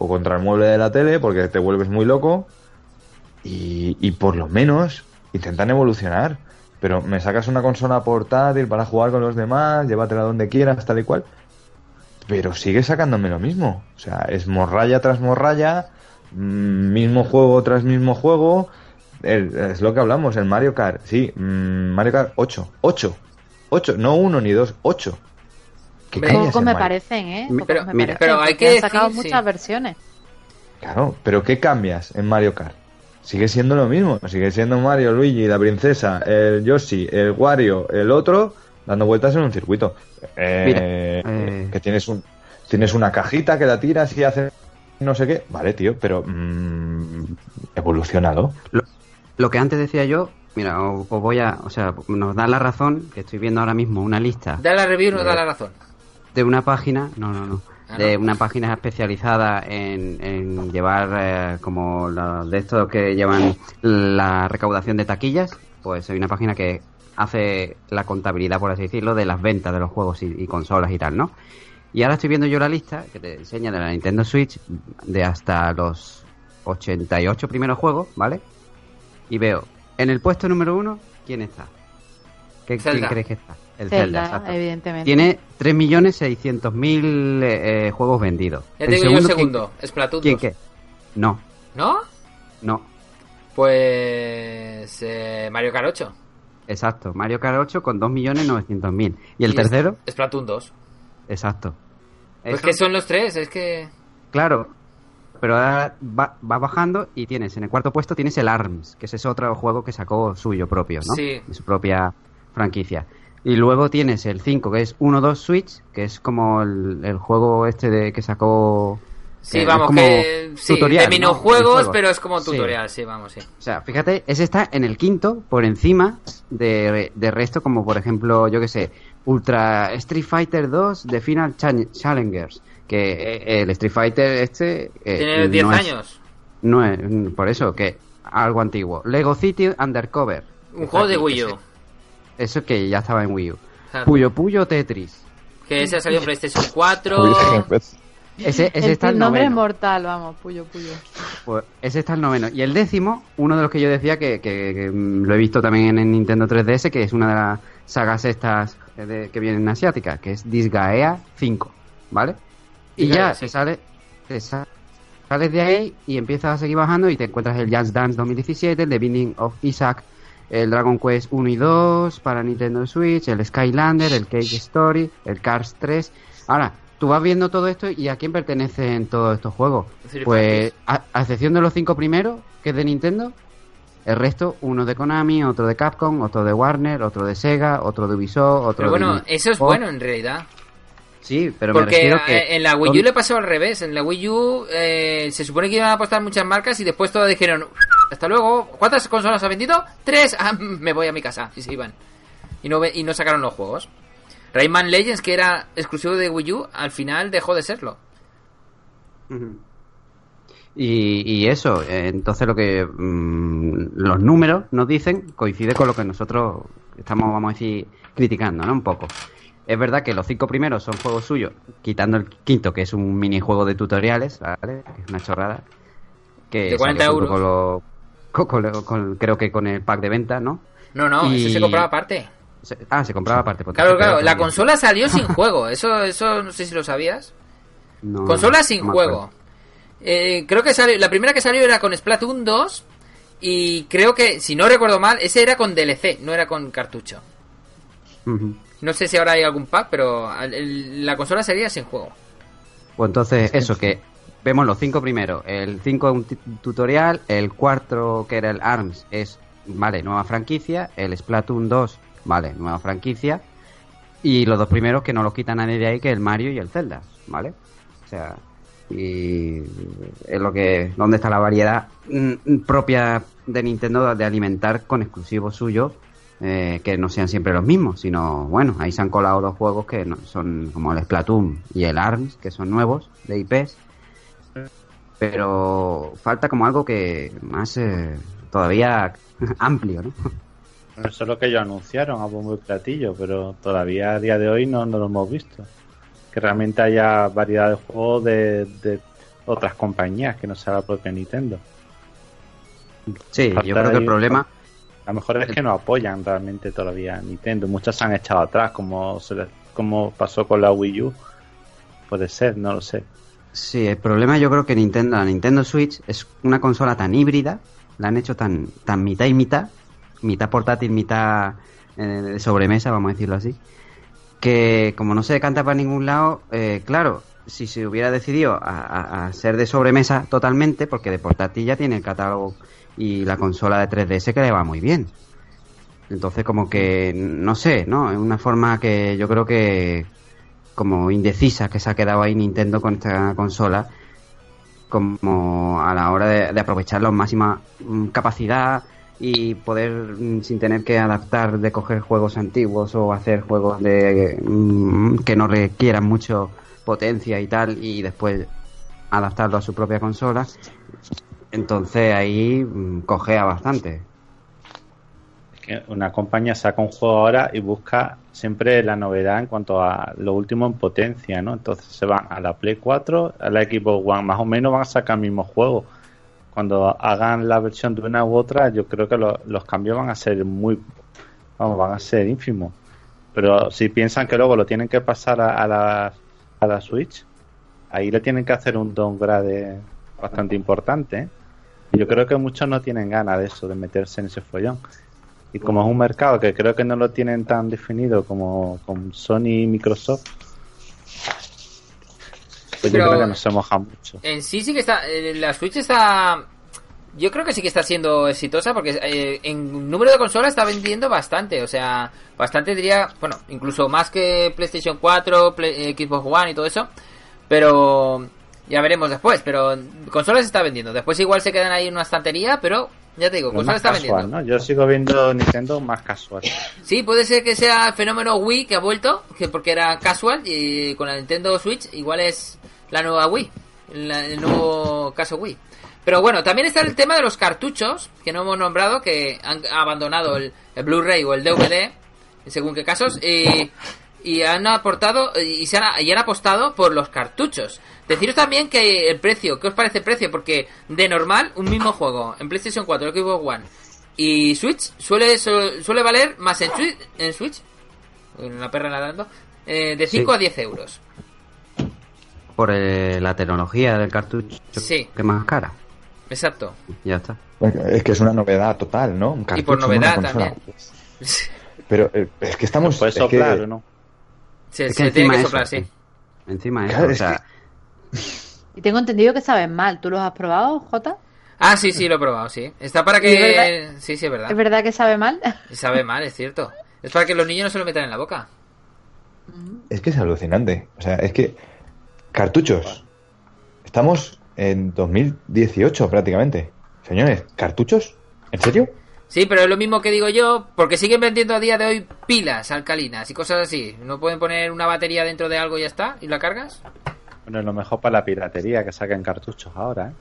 o contra el mueble de la tele porque te vuelves muy loco y, por lo menos intentan evolucionar. Pero me sacas una consola portátil para jugar con los demás, llévatela donde quieras, tal y cual. Pero sigue sacándome lo mismo. O sea, es morralla tras morralla, mm, mismo juego tras mismo juego. Es lo que hablamos, el Mario Kart. Sí, mm, Mario Kart 8. 8. 8, no uno ni dos, 8. ¿Qué Poco me parecen, ¿eh? Pero- Pocos me mira, parecen, pero hay que han sacado decir, muchas sí. versiones. Claro, pero ¿qué cambias en Mario Kart? Sigue siendo lo mismo, sigue siendo Mario, Luigi, la princesa, el Yoshi, el Wario, el otro, dando vueltas en un circuito. Eh, Mira, eh. Que tienes un tienes una cajita que la tiras y hace no sé qué. Vale, tío, pero mm, evolucionado. Lo, lo que antes decía yo, mira, os, os voy a, o sea, nos da la razón, que estoy viendo ahora mismo una lista Da la review, nos da la razón. De una página, no, no, no, Ah, de no. una página especializada en, en llevar eh, como de estos que llevan la recaudación de taquillas, pues hay una página que hace la contabilidad, por así decirlo, de las ventas de los juegos y, y consolas y tal, ¿no? Y ahora estoy viendo yo la lista que te enseña de la Nintendo Switch de hasta los 88 primeros juegos, ¿vale? Y veo, en el puesto número uno, ¿quién está? ¿Qué, ¿Quién crees que está? El Zelda, Zelda, exacto. evidentemente. Tiene 3.600.000 eh, eh, juegos vendidos. Ya El te digo yo el ¿quién- segundo, Splatoon ¿Quién 2. qué? No, ¿No? no. Pues eh, Mario Kart 8. Exacto. Mario Kart 8 con 2.900.000. ¿Y el Y tercero? es- Splatoon 2. Exacto. Pues Eso- que son los tres, es que... Claro. Pero ahora va, va bajando y tienes, en el cuarto puesto tienes el ARMS, que ese es otro juego que sacó suyo propio, ¿no? Sí. De su propia franquicia. Y luego tienes el 5, que es 1-2 Switch, que es como el, el juego este de que sacó... Sí, que vamos, como que... Sí, tutorial, de ¿no? minijuegos, juego. pero es como tutorial, sí, vamos, sí. O sea, fíjate, ese está en el quinto, por encima de, de resto, como por ejemplo, yo que sé, Ultra Street Fighter 2 de Final Challengers. Que eh, el Street Fighter este. eh, Tiene 10 no es- años. no es, por eso, que algo antiguo. Lego City Undercover. Un juego de Wii U. Eso que ya estaba en Wii U. Claro. Puyo Puyo Tetris. Que ese ha salido en PlayStation 4. Ese, ese el está el nombre es mortal, vamos, puyo, puyo. Pues ese está el noveno. Y el décimo, uno de los que yo decía que, que- que, lo he visto también en Nintendo 3DS, que es una de las sagas estas eh, de- que vienen asiáticas, que es Disgaea 5, ¿vale? Y Disgaea, ya sí. te sale, te sa- sales de ahí y empiezas a seguir bajando y te encuentras el Just Dance 2017, el The Binding of Isaac, el Dragon Quest 1 y 2 para Nintendo Switch, el Skylander, el Cage Story, el Cars 3. Ahora, tú vas viendo todo esto y a quién pertenecen todos estos juegos. Pues, a, a excepción de los cinco primeros, que es de Nintendo, el resto, uno de Konami, otro de Capcom, otro de Warner, otro de Sega, otro de Ubisoft, otro Pero bueno, de... eso es bueno en realidad. Sí, pero me Porque refiero que... eh, en la Wii U le pasó al revés. En la Wii U eh, se supone que iban a apostar muchas marcas y después todos dijeron, hasta luego, ¿cuántas consolas ha vendido? Tres, ah, me voy a mi casa. Y se iban. Y no, y no sacaron los juegos. Rayman Legends, que era exclusivo de Wii U, al final dejó de serlo. Y, y eso, eh, entonces lo que mm, los números nos dicen coincide con lo que nosotros estamos, vamos a decir, criticando, ¿no? Un poco. Es verdad que los cinco primeros son juegos suyos, quitando el quinto, que es un minijuego de tutoriales, ¿vale? Que es una chorrada. Que De 40 salió junto euros. Con lo- con- creo que con el pack de venta, ¿no? No, no, Y- eso se compraba aparte. Se- ah, se compraba aparte. pues Claro, claro, la consola salió sin juego. Eso, eso no sé si lo sabías. no- Consola sin no juego. Eh, creo que salió, la primera que salió era con Splatoon 2 y creo que, si no recuerdo mal, ese era con DLC, no era con cartucho. No sé si ahora hay algún pack, pero el- la consola sería sin juego. Pues entonces, eso, que vemos los cinco primeros. El 5 es un tutorial, el 4, que era el ARMS, es, vale, nueva franquicia, el Splatoon 2, vale, nueva franquicia, y los dos primeros que no los quita nadie de ahí, que es el Mario y el Zelda, ¿vale? O sea, y es lo que, ¿dónde está la variedad mm, propia de Nintendo de alimentar con exclusivos suyos? Eh, que no sean siempre los mismos, sino bueno, ahí se han colado dos juegos que no- son como el Splatoon y el ARMS, que son nuevos de IPs, pero falta como algo que más eh, todavía amplio, ¿no? Eso es lo que ellos anunciaron a bombo y platillo, pero todavía a día de hoy no, no lo hemos visto. Que realmente haya variedad de juegos de, de otras compañías que no sea la propia Nintendo. Sí, yo creo que el problema, lo mejor es que no apoyan realmente todavía a Nintendo. Muchas se han echado atrás, como, se les- como pasó con la Wii U. Puede ser, no lo sé. sí, el problema yo creo que Nintendo, la Nintendo Switch es una consola tan híbrida, la han hecho tan, tan mitad y mitad, mitad portátil, mitad eh, sobremesa, vamos a decirlo así, que como no se decanta para ningún lado, eh, claro, si se hubiera decidido a, a- a ser de sobremesa totalmente, porque de portátil ya tiene el catálogo y la consola de 3DS que le va muy bien. Entonces como que, no sé, ¿no? Es una forma que yo creo que como indecisa que se ha quedado ahí Nintendo con esta consola, como a la hora de, de aprovechar la máxima mm, capacidad y poder mm, sin tener que adaptar de coger juegos antiguos o hacer juegos de mm, que no requieran mucho potencia y tal y después adaptarlo a su propia consola entonces ahí mm, cojea bastante Es que una compañía saca un juego ahora y busca siempre la novedad en cuanto a lo último en potencia, ¿no? Entonces se van a la Play 4, a la Xbox One, más o menos van a sacar el mismo juego. Cuando hagan la versión de una u otra, yo creo que lo- los cambios van a ser muy, vamos, van a ser ínfimos. Pero si piensan que luego lo tienen que pasar a, a la, a la Switch, ahí le tienen que hacer un downgrade bastante importante. ¿eh? Yo creo que muchos no tienen ganas de eso, de meterse en ese follón. Y como es un mercado que creo que no lo tienen tan definido como con Sony y Microsoft, pues Pero- yo creo que no se moja mucho. En sí sí que está, la Switch está... Yo creo que sí que está siendo exitosa porque eh, en número de consolas está vendiendo bastante, o sea, bastante diría, bueno, incluso más que PlayStation 4, Play- eh, Xbox One y todo eso, pero ya veremos después, pero consolas está vendiendo, después igual se quedan ahí en una estantería, pero ya te digo, consolas está casual, vendiendo. ¿no? Yo sigo viendo Nintendo más casual. Sí, puede ser que sea el fenómeno Wii que ha vuelto, que porque era casual y con la Nintendo Switch igual es la nueva Wii, la- el nuevo caso Wii. Pero bueno, también está el tema de los cartuchos, que no hemos nombrado, que han abandonado el, el Blu-ray o el DVD, según qué casos, y, y han aportado y, se han, y han apostado por los cartuchos. Deciros también que el precio, ¿qué os parece el precio? Porque de normal, un mismo juego en PlayStation 4, Xbox One y Switch suele su- suele valer más en Switch, en Switch en la perra nadando, eh, de 5 Sí. a 10 euros. por eh, la tecnología del cartucho Sí. que es más cara Exacto. ya está Es que es una novedad total, ¿no? Un Y por cartucho en una novedad también. Pero eh, es que estamos. ¿Puedes es que- soplar o no? Se, Es se que tiene encima que eso, soplar, sí. sí. Encima eso, Claro, o es sea, Y tengo entendido que saben mal. ¿Tú los has probado, Jota? Ah, sí, sí, lo he probado, sí. Está para ¿Y es que... Sí, sí, es verdad. ¿Es verdad que sabe mal? Sabe mal, es cierto. Es para que los niños no se lo metan en la boca. Es que es alucinante. O sea, es que. Cartuchos. Estamos en 2018 prácticamente. Señores, ¿cartuchos? ¿En serio? Sí, pero es lo mismo que digo yo, porque siguen vendiendo a día de hoy pilas alcalinas y cosas así. ¿No pueden poner una batería dentro de algo y ya está? ¿Y la cargas? Bueno, es lo mejor para la piratería que saquen cartuchos ahora, ¿eh?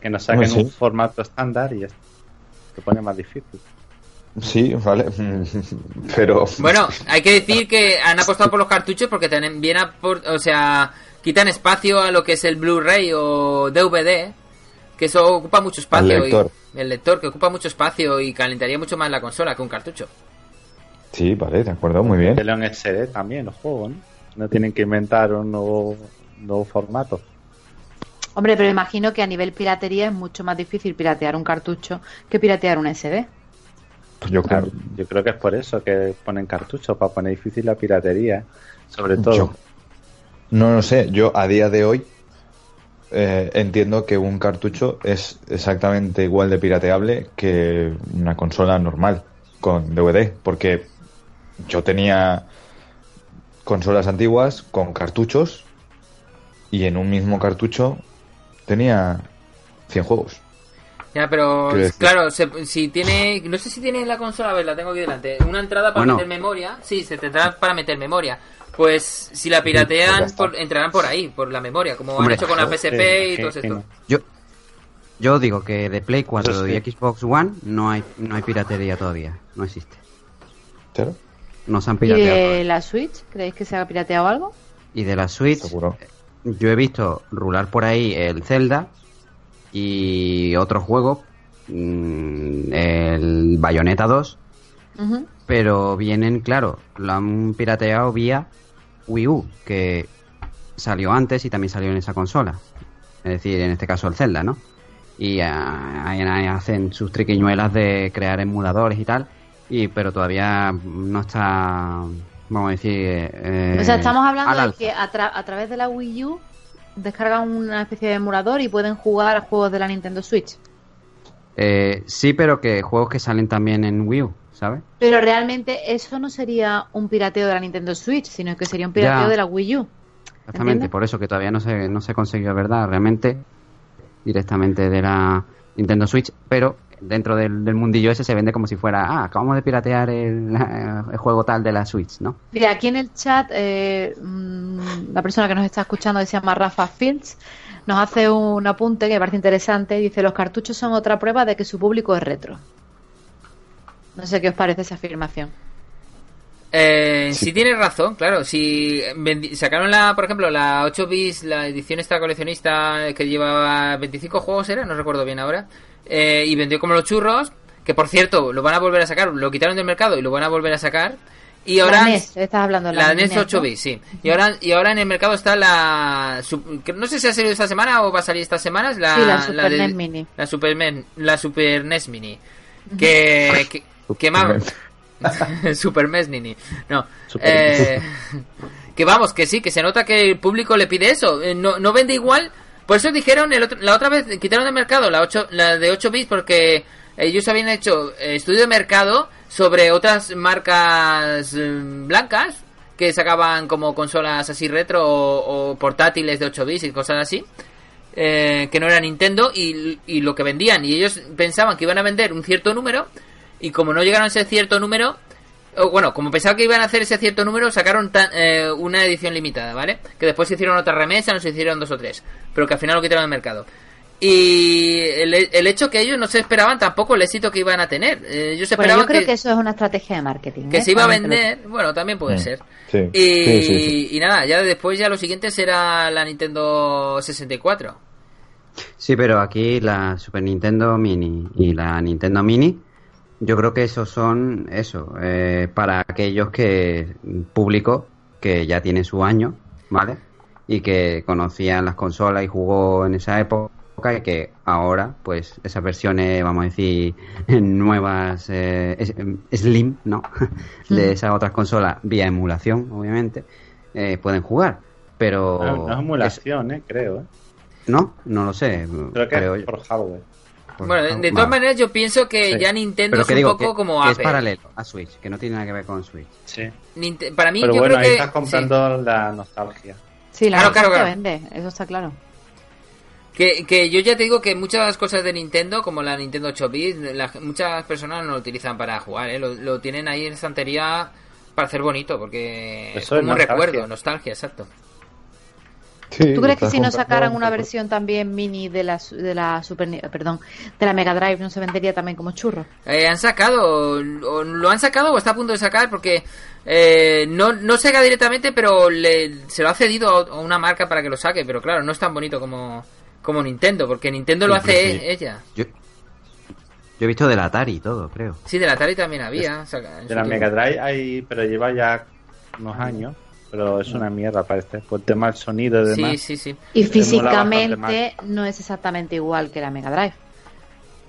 Que nos saquen sí. un formato estándar y ya está. Pone más difícil. Sí, vale. Pero. Bueno, hay que decir que han apostado por los cartuchos porque también apor- o sea, quitan espacio a lo que es el Blu-ray o DVD, que eso ocupa mucho espacio. Al lector. Y, el lector, que ocupa mucho espacio y calentaría mucho más la consola que un cartucho. Sí, vale, de acuerdo, muy bien. De León SD también, los juegos, ¿no? No tienen que inventar un nuevo, nuevo formato. Hombre, pero imagino que a nivel piratería es mucho más difícil piratear un cartucho que piratear un SD. Pues yo creo. Claro, yo creo que es por eso que ponen cartuchos, para poner difícil la piratería. Sobre todo. Yo- no lo sé, yo a día de hoy eh, entiendo que un cartucho es exactamente igual de pirateable que una consola normal con DVD, porque yo tenía consolas antiguas con cartuchos y en un mismo cartucho tenía 100 juegos. Ya, pero claro, se- si tiene, no sé si tiene en la consola, a ver, la tengo aquí delante, una entrada para Bueno. meter memoria, sí, se tendrá para meter memoria. Pues si la Pues piratean, por- entrarán por ahí, por la memoria, como Hombre, han hecho con la PSP y todo esto. yo yo digo que de Play 4 Eso sí. y Xbox One no hay no hay piratería todavía, no existe. ¿Claro? No se han ¿Y pirateado. de todavía. la Switch? ¿Creéis que se ha pirateado algo? Y de la Switch, Seguro. yo he visto rular por ahí el Zelda y otros juegos, mm, el Bayonetta 2, Ujú. pero vienen, claro, lo han pirateado vía Wii U, que salió antes y también salió en esa consola. Es decir, en este caso el Zelda, ¿no? Y ah, ahí ahí hacen sus triquiñuelas de crear emuladores y tal, y pero todavía no está, vamos a decir... eh, o sea, estamos hablando de que a, tra- a través de la Wii U descargan una especie de emulador y pueden jugar a juegos de la Nintendo Switch. Eh, sí, pero que juegos que salen también en Wii U, ¿sabes? Pero realmente eso no sería un pirateo de la Nintendo Switch, sino que sería un pirateo Ya. de la Wii U. Exactamente, ¿Entiendes? por eso que todavía no se, no se consiguió, ¿verdad? Realmente directamente de la Nintendo Switch, pero dentro del, del mundillo ese se vende como si fuera, ah, acabamos de piratear el, el juego tal de la Switch, ¿no? Mira, aquí en el chat, eh, mm, la persona que nos está escuchando, que se llama Rafa Fields, nos hace un apunte que me parece interesante. Dice, los cartuchos son otra prueba de que su público es retro. No sé qué os parece esa afirmación. Eh, Si tienes razón, claro. Si sacaron la, por ejemplo, la 8 bis, la edición esta coleccionista que llevaba 25 juegos, era, no recuerdo bien ahora, eh, y vendió como los churros, que por cierto, lo van a volver a sacar, lo quitaron del mercado y lo van a volver a sacar. Y ahora la NES, estás hablando de la, la NES ¿no? 8 bits, sí. Y ahora, y ahora en el mercado está la. no sé si ha salido esta semana o va a salir esta semana. es La, Sí, la Super de- NES Mini. La Super, Men- la Super NES Mini. Que. que, que más. Super NES Mini. No. Super- Eh, que vamos, que sí, que se nota que el público le pide eso. Eh, No, no vende igual. Por eso dijeron el otro- la otra vez, quitaron del mercado la, 8, la de 8 bits porque ellos habían hecho eh, estudio de mercado sobre otras marcas blancas que sacaban como consolas así retro o, o portátiles de 8 bits y cosas así. eh, que no era Nintendo y, y lo que vendían. Y ellos pensaban que iban a vender un cierto número y como no llegaron a ese cierto número, o bueno, como pensaban que iban a hacer ese cierto número, sacaron tan- eh, una edición limitada, ¿vale? Que después se hicieron otra remesa, no se hicieron dos o tres, pero que al final lo quitaron del mercado. Y el, el hecho que ellos no se esperaban tampoco el éxito que iban a tener. Eh, ellos Bueno, esperaban yo creo que, que eso es una estrategia de marketing. que ¿eh? se iba a vender, bueno, también puede Mm. ser. Sí. Y, Sí, sí, sí. y nada, ya después ya lo siguiente será la Nintendo 64. Sí, pero aquí la Super Nintendo Mini y la Nintendo Mini, yo creo que esos son eso, eh, para aquellos que público que ya tiene su año, ¿vale? Y que conocían las consolas y jugó en esa época y que ahora, pues, esas versiones, vamos a decir, nuevas, eh, es- em, slim, ¿no? de esas otras consolas, vía emulación, obviamente, eh, pueden jugar. pero... No, no es emulación, eh, creo. Eh. No, no lo sé. Creo que creo es yo. por hardware. Pues, Bueno, de, todas maneras yo pienso que Sí. ya Nintendo es un digo poco que- como que Apple. es paralelo a Switch, que no tiene nada que ver con Switch. Sí. Para mí Pero yo bueno, creo ahí que... estás comprando la nostalgia. Sí, la Claro, claro, claro, vende, eso está claro. Que, que yo ya te digo que muchas cosas de Nintendo, como la Nintendo 8 bits, la- muchas personas no lo utilizan para jugar, ¿eh? lo, lo tienen ahí en estantería para hacer bonito, porque es Eso es como un nostalgia. recuerdo, nostalgia, exacto. Sí, ¿Tú crees que si no sacaran un una versión también mini de la, su- de la Super, perdón, de la Mega Drive no se vendería también como churro? Eh, han sacado, o lo han sacado o está a punto de sacar, porque eh, no, no saca directamente, pero le, se lo ha cedido a una marca para que lo saque, pero claro, no es tan bonito como, como Nintendo, porque Nintendo lo Sí, hace sí. ella. Yo, yo he visto del Atari y todo, creo. Sí, de la Atari también había. De la tiempo. Mega Drive hay, pero lleva ya unos años. Pero es una mierda, parece. Por tema del sonido y demás. Sí, sí, sí. Y físicamente no es exactamente igual que la Mega Drive.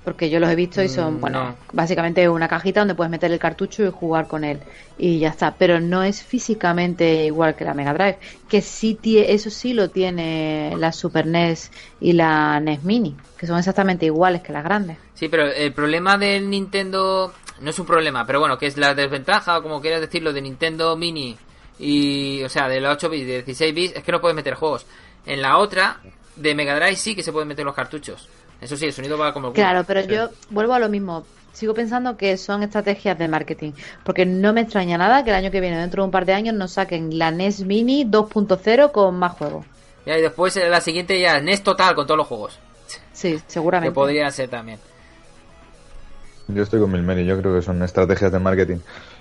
Porque yo los he visto y son, Mm, bueno, no. básicamente una cajita donde puedes meter el cartucho y jugar con él. Y ya está. Pero no es físicamente igual que la Mega Drive. Que sí tie- eso sí lo tiene la Super NES y la NES Mini. Que son exactamente iguales que las grandes. Sí, pero el problema del Nintendo no es un problema, pero bueno, que es la desventaja, o como quieras decirlo, de Nintendo Mini y, o sea, de la 8 bits y de 16 bits, es que no puedes meter juegos. En la otra, de Mega Drive sí que se pueden meter los cartuchos. Eso sí, el sonido va como el culo. Claro, pero yo vuelvo a lo mismo. Sigo pensando que son estrategias de marketing. Porque no me extraña nada que el año que viene, dentro de un par de años, nos saquen la NES Mini 2.0 con más juegos. Ya, y después eh, la siguiente ya, NES Total con todos los juegos. Sí, Que seguramente. podría ser también. Yo estoy con Milmeri, yo creo que son estrategias de marketing.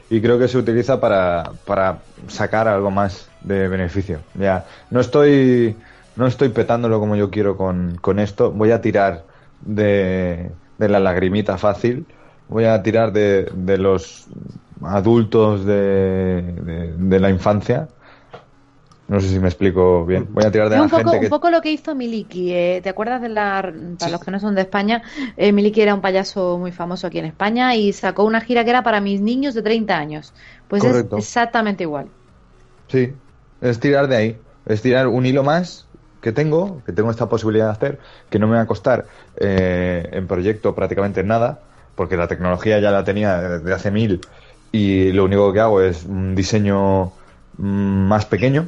Y creo que se utiliza para, para sacar algo más de beneficio. Ya, no estoy, no estoy petándolo como yo quiero con, con esto. Voy a tirar de, de la lagrimita fácil. Voy a tirar de, de los adultos de, de, de la infancia. No sé si me explico bien. Voy a tirar de la un poco, gente un que... poco lo que hizo Miliki. eh, ¿Te acuerdas de la. Para los que no son de España, eh, Miliki era un payaso muy famoso aquí en España y sacó una gira que era para mis niños de 30 años. Pues Correcto. es exactamente igual. Sí, es tirar de ahí. Es tirar un hilo más que tengo, que tengo esta posibilidad de hacer, que no me va a costar eh, en proyecto prácticamente nada, porque la tecnología ya la tenía desde hace mil y lo único que hago es un diseño mm, más pequeño,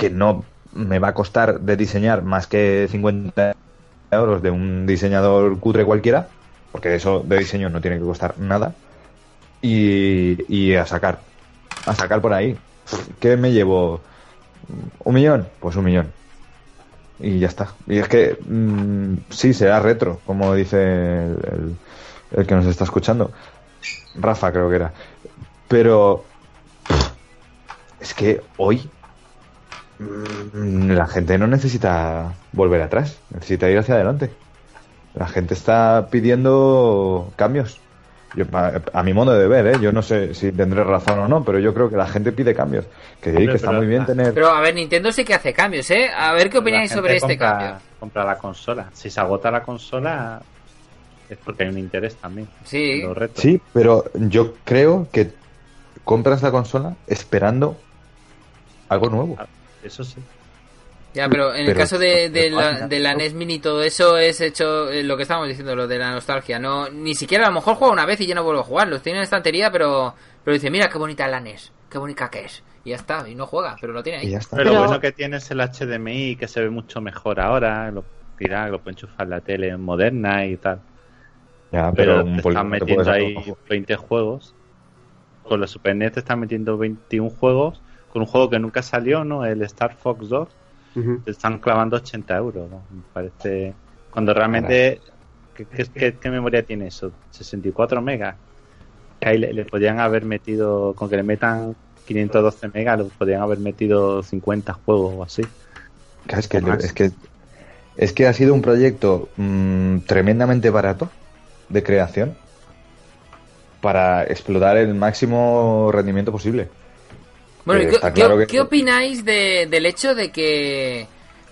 que no me va a costar de diseñar más que 50 euros de un diseñador cutre cualquiera, porque eso de diseño no tiene que costar nada, y, y a sacar, a sacar por ahí. ¿Qué me llevo? ¿Un millón? Pues un millón. Y ya está. Y es que mm, sí, será retro, como dice el, el- el que nos está escuchando. Rafa creo que era. Pero es que hoy la gente no necesita volver atrás, necesita ir hacia adelante. La gente está pidiendo cambios. Yo, a, a mi modo de ver, ¿eh? yo no sé si tendré razón o no, pero yo creo que la gente pide cambios. Que, Hombre, que está pero muy bien tener. Pero a ver, Nintendo sí que hace cambios, ¿eh? A ver qué opináis La sobre este cambio. Compra la consola. Si se agota la consola, es porque hay un interés también. Sí. en los retos. Sí, pero yo creo que compras la consola esperando algo nuevo. Eso sí. Ya, pero en el Pero- caso de, de la, de la. NES Mini todo eso es hecho eh, lo que estábamos diciendo, lo de la nostalgia. No, ni siquiera a lo mejor juega una vez y ya no vuelvo a jugar. Los tiene en estantería, pero, pero dice, mira qué bonita la NES, qué bonita que es. Y ya está, y no juega, pero lo tiene ahí. Y ya está. Pero, Pero- lo bueno que tiene es el HDMI que se ve mucho mejor ahora. Lo, tira, lo puede enchufar la tele moderna y tal. Ya, Pero, pero, un te polígono están metiendo ahí hacer un juego. 20 juegos. Con la Super NES te están metiendo 21 juegos. Con un juego que nunca salió, ¿no? El Star Fox 2. Ujú. Te están clavando 80 euros. ¿no? Me parece. Cuando realmente. ¿Qué, qué, qué- qué memoria tiene eso? 64 megas. Que ahí le, le podrían haber metido. Con que le metan 512 megas, le podrían haber metido 50 juegos o así. Es que, es que es que ha sido un proyecto mm, tremendamente barato de creación para explotar el máximo rendimiento posible. Bueno, ¿y Eh, qué, claro que- qué opináis de, del hecho de que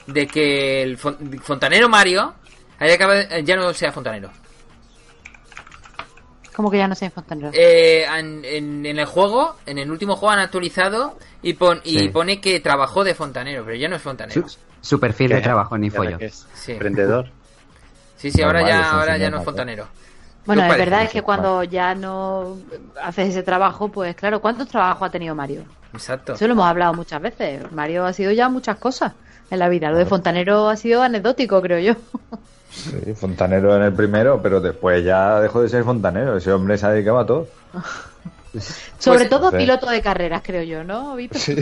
de que el fon- fontanero Mario haya acabado- ya no sea fontanero? Como que ya no sean fontaneros. Eh, en, en- en el juego, en el último juego han actualizado y, pon, y Sí. pone que trabajó de fontanero, pero ya no es fontanero. Su, su perfil de trabajo ni ¿Qué hace follo. es? Sí. Emprendedor. Sí, sí, ahora Normal, ya, es ahora ya no es fontanero. Bueno, ¿Qué la os verdad es que cuando ya no haces ese trabajo, pues claro, ¿cuántos trabajos ha tenido Mario? Exacto. Eso lo hemos hablado muchas veces. Mario ha sido ya muchas cosas en la vida. Lo de fontanero ha sido anecdótico, creo yo. Sí, fontanero en el primero, pero después ya dejó de ser fontanero. Ese hombre se ha dedicado a todo. Sobre Pues, todo piloto de carreras, creo yo, ¿no, Víctor? Sí,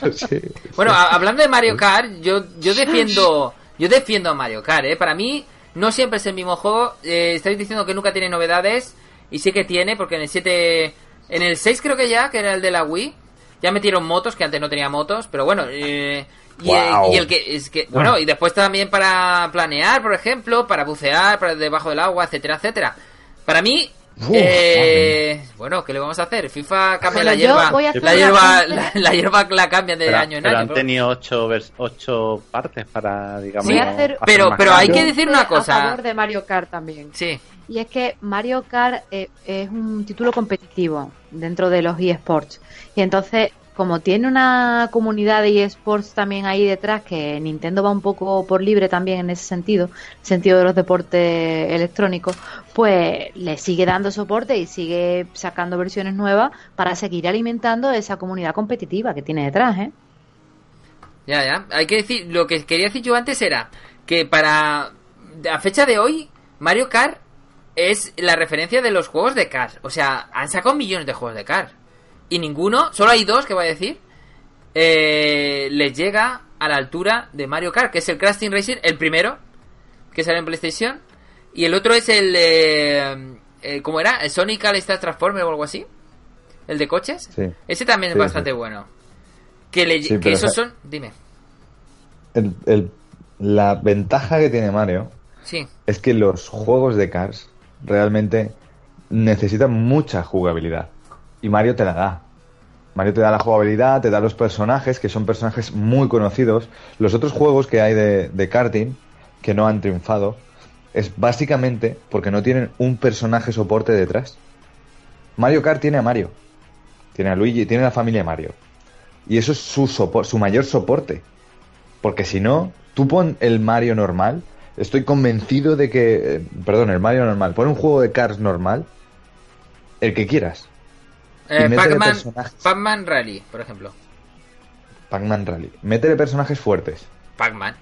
pues sí. Bueno, hablando de Mario Kart, yo, yo defiendo yo defiendo a Mario Kart, ¿eh? Para mí no siempre es el mismo juego. Eh, estáis diciendo que nunca tiene novedades y sí que tiene, porque en el 7... En el 6 creo que ya, que era el de la Wii, ya metieron motos, que antes no tenía motos, pero bueno... Eh, y, y el que es que bueno y después también para planear por ejemplo para bucear para debajo del agua etcétera etcétera. Para mí Uf, eh, bueno qué le vamos a hacer FIFA cambia Bueno, la hierba. a la hierba la, la hierba la cambian de Pero, año en pero año han pero- tenido ocho, vers- ocho partes para, digamos, a hacer- pero- pero hay que decir una A cosa. favor de Mario Kart también. Sí, Y es que Mario Kart eh, es un título competitivo dentro de los eSports. Y entonces, como tiene una comunidad de eSports también ahí detrás, que Nintendo va un poco por libre también en ese sentido, sentido de los deportes electrónicos, pues le sigue dando soporte y sigue sacando versiones nuevas para seguir alimentando esa comunidad competitiva que tiene detrás, ¿eh? ya, ya. Hay que decir, lo que quería decir yo antes era que para a fecha de hoy, Mario Kart es la referencia de los juegos de Kart. O sea, han sacado millones de juegos de Kart. Y ninguno, solo hay dos que voy a decir, eh, les llega a la altura de Mario Kart, que es el Crash Team Racing, el primero, que sale en PlayStation. Y el otro es el, eh, eh, ¿cómo era? El Sonic All Star Transformer o algo así. El de coches. Sí. Ese también Sí, es bastante sí. bueno. Que, le, que esos son... Dime. El- el- la ventaja que tiene Mario Sí. es que los juegos de Cars realmente necesitan mucha jugabilidad. Y Mario te la da. Mario te da la jugabilidad, te da los personajes, que son personajes muy conocidos. Los otros juegos que hay de, de karting, que no han triunfado, es básicamente porque no tienen un personaje soporte detrás. Mario Kart tiene a Mario, tiene a Luigi, tiene a la familia Mario. Y eso es su, su mayor soporte. Porque si no, tú pon el Mario normal. Estoy convencido de que. eh, perdón, el Mario normal. Pon un juego de Cars normal. El que quieras. Eh, Pac-Man. Pac-Man Rally, por ejemplo. Pac-Man Rally. Métele personajes fuertes. Pac-Man.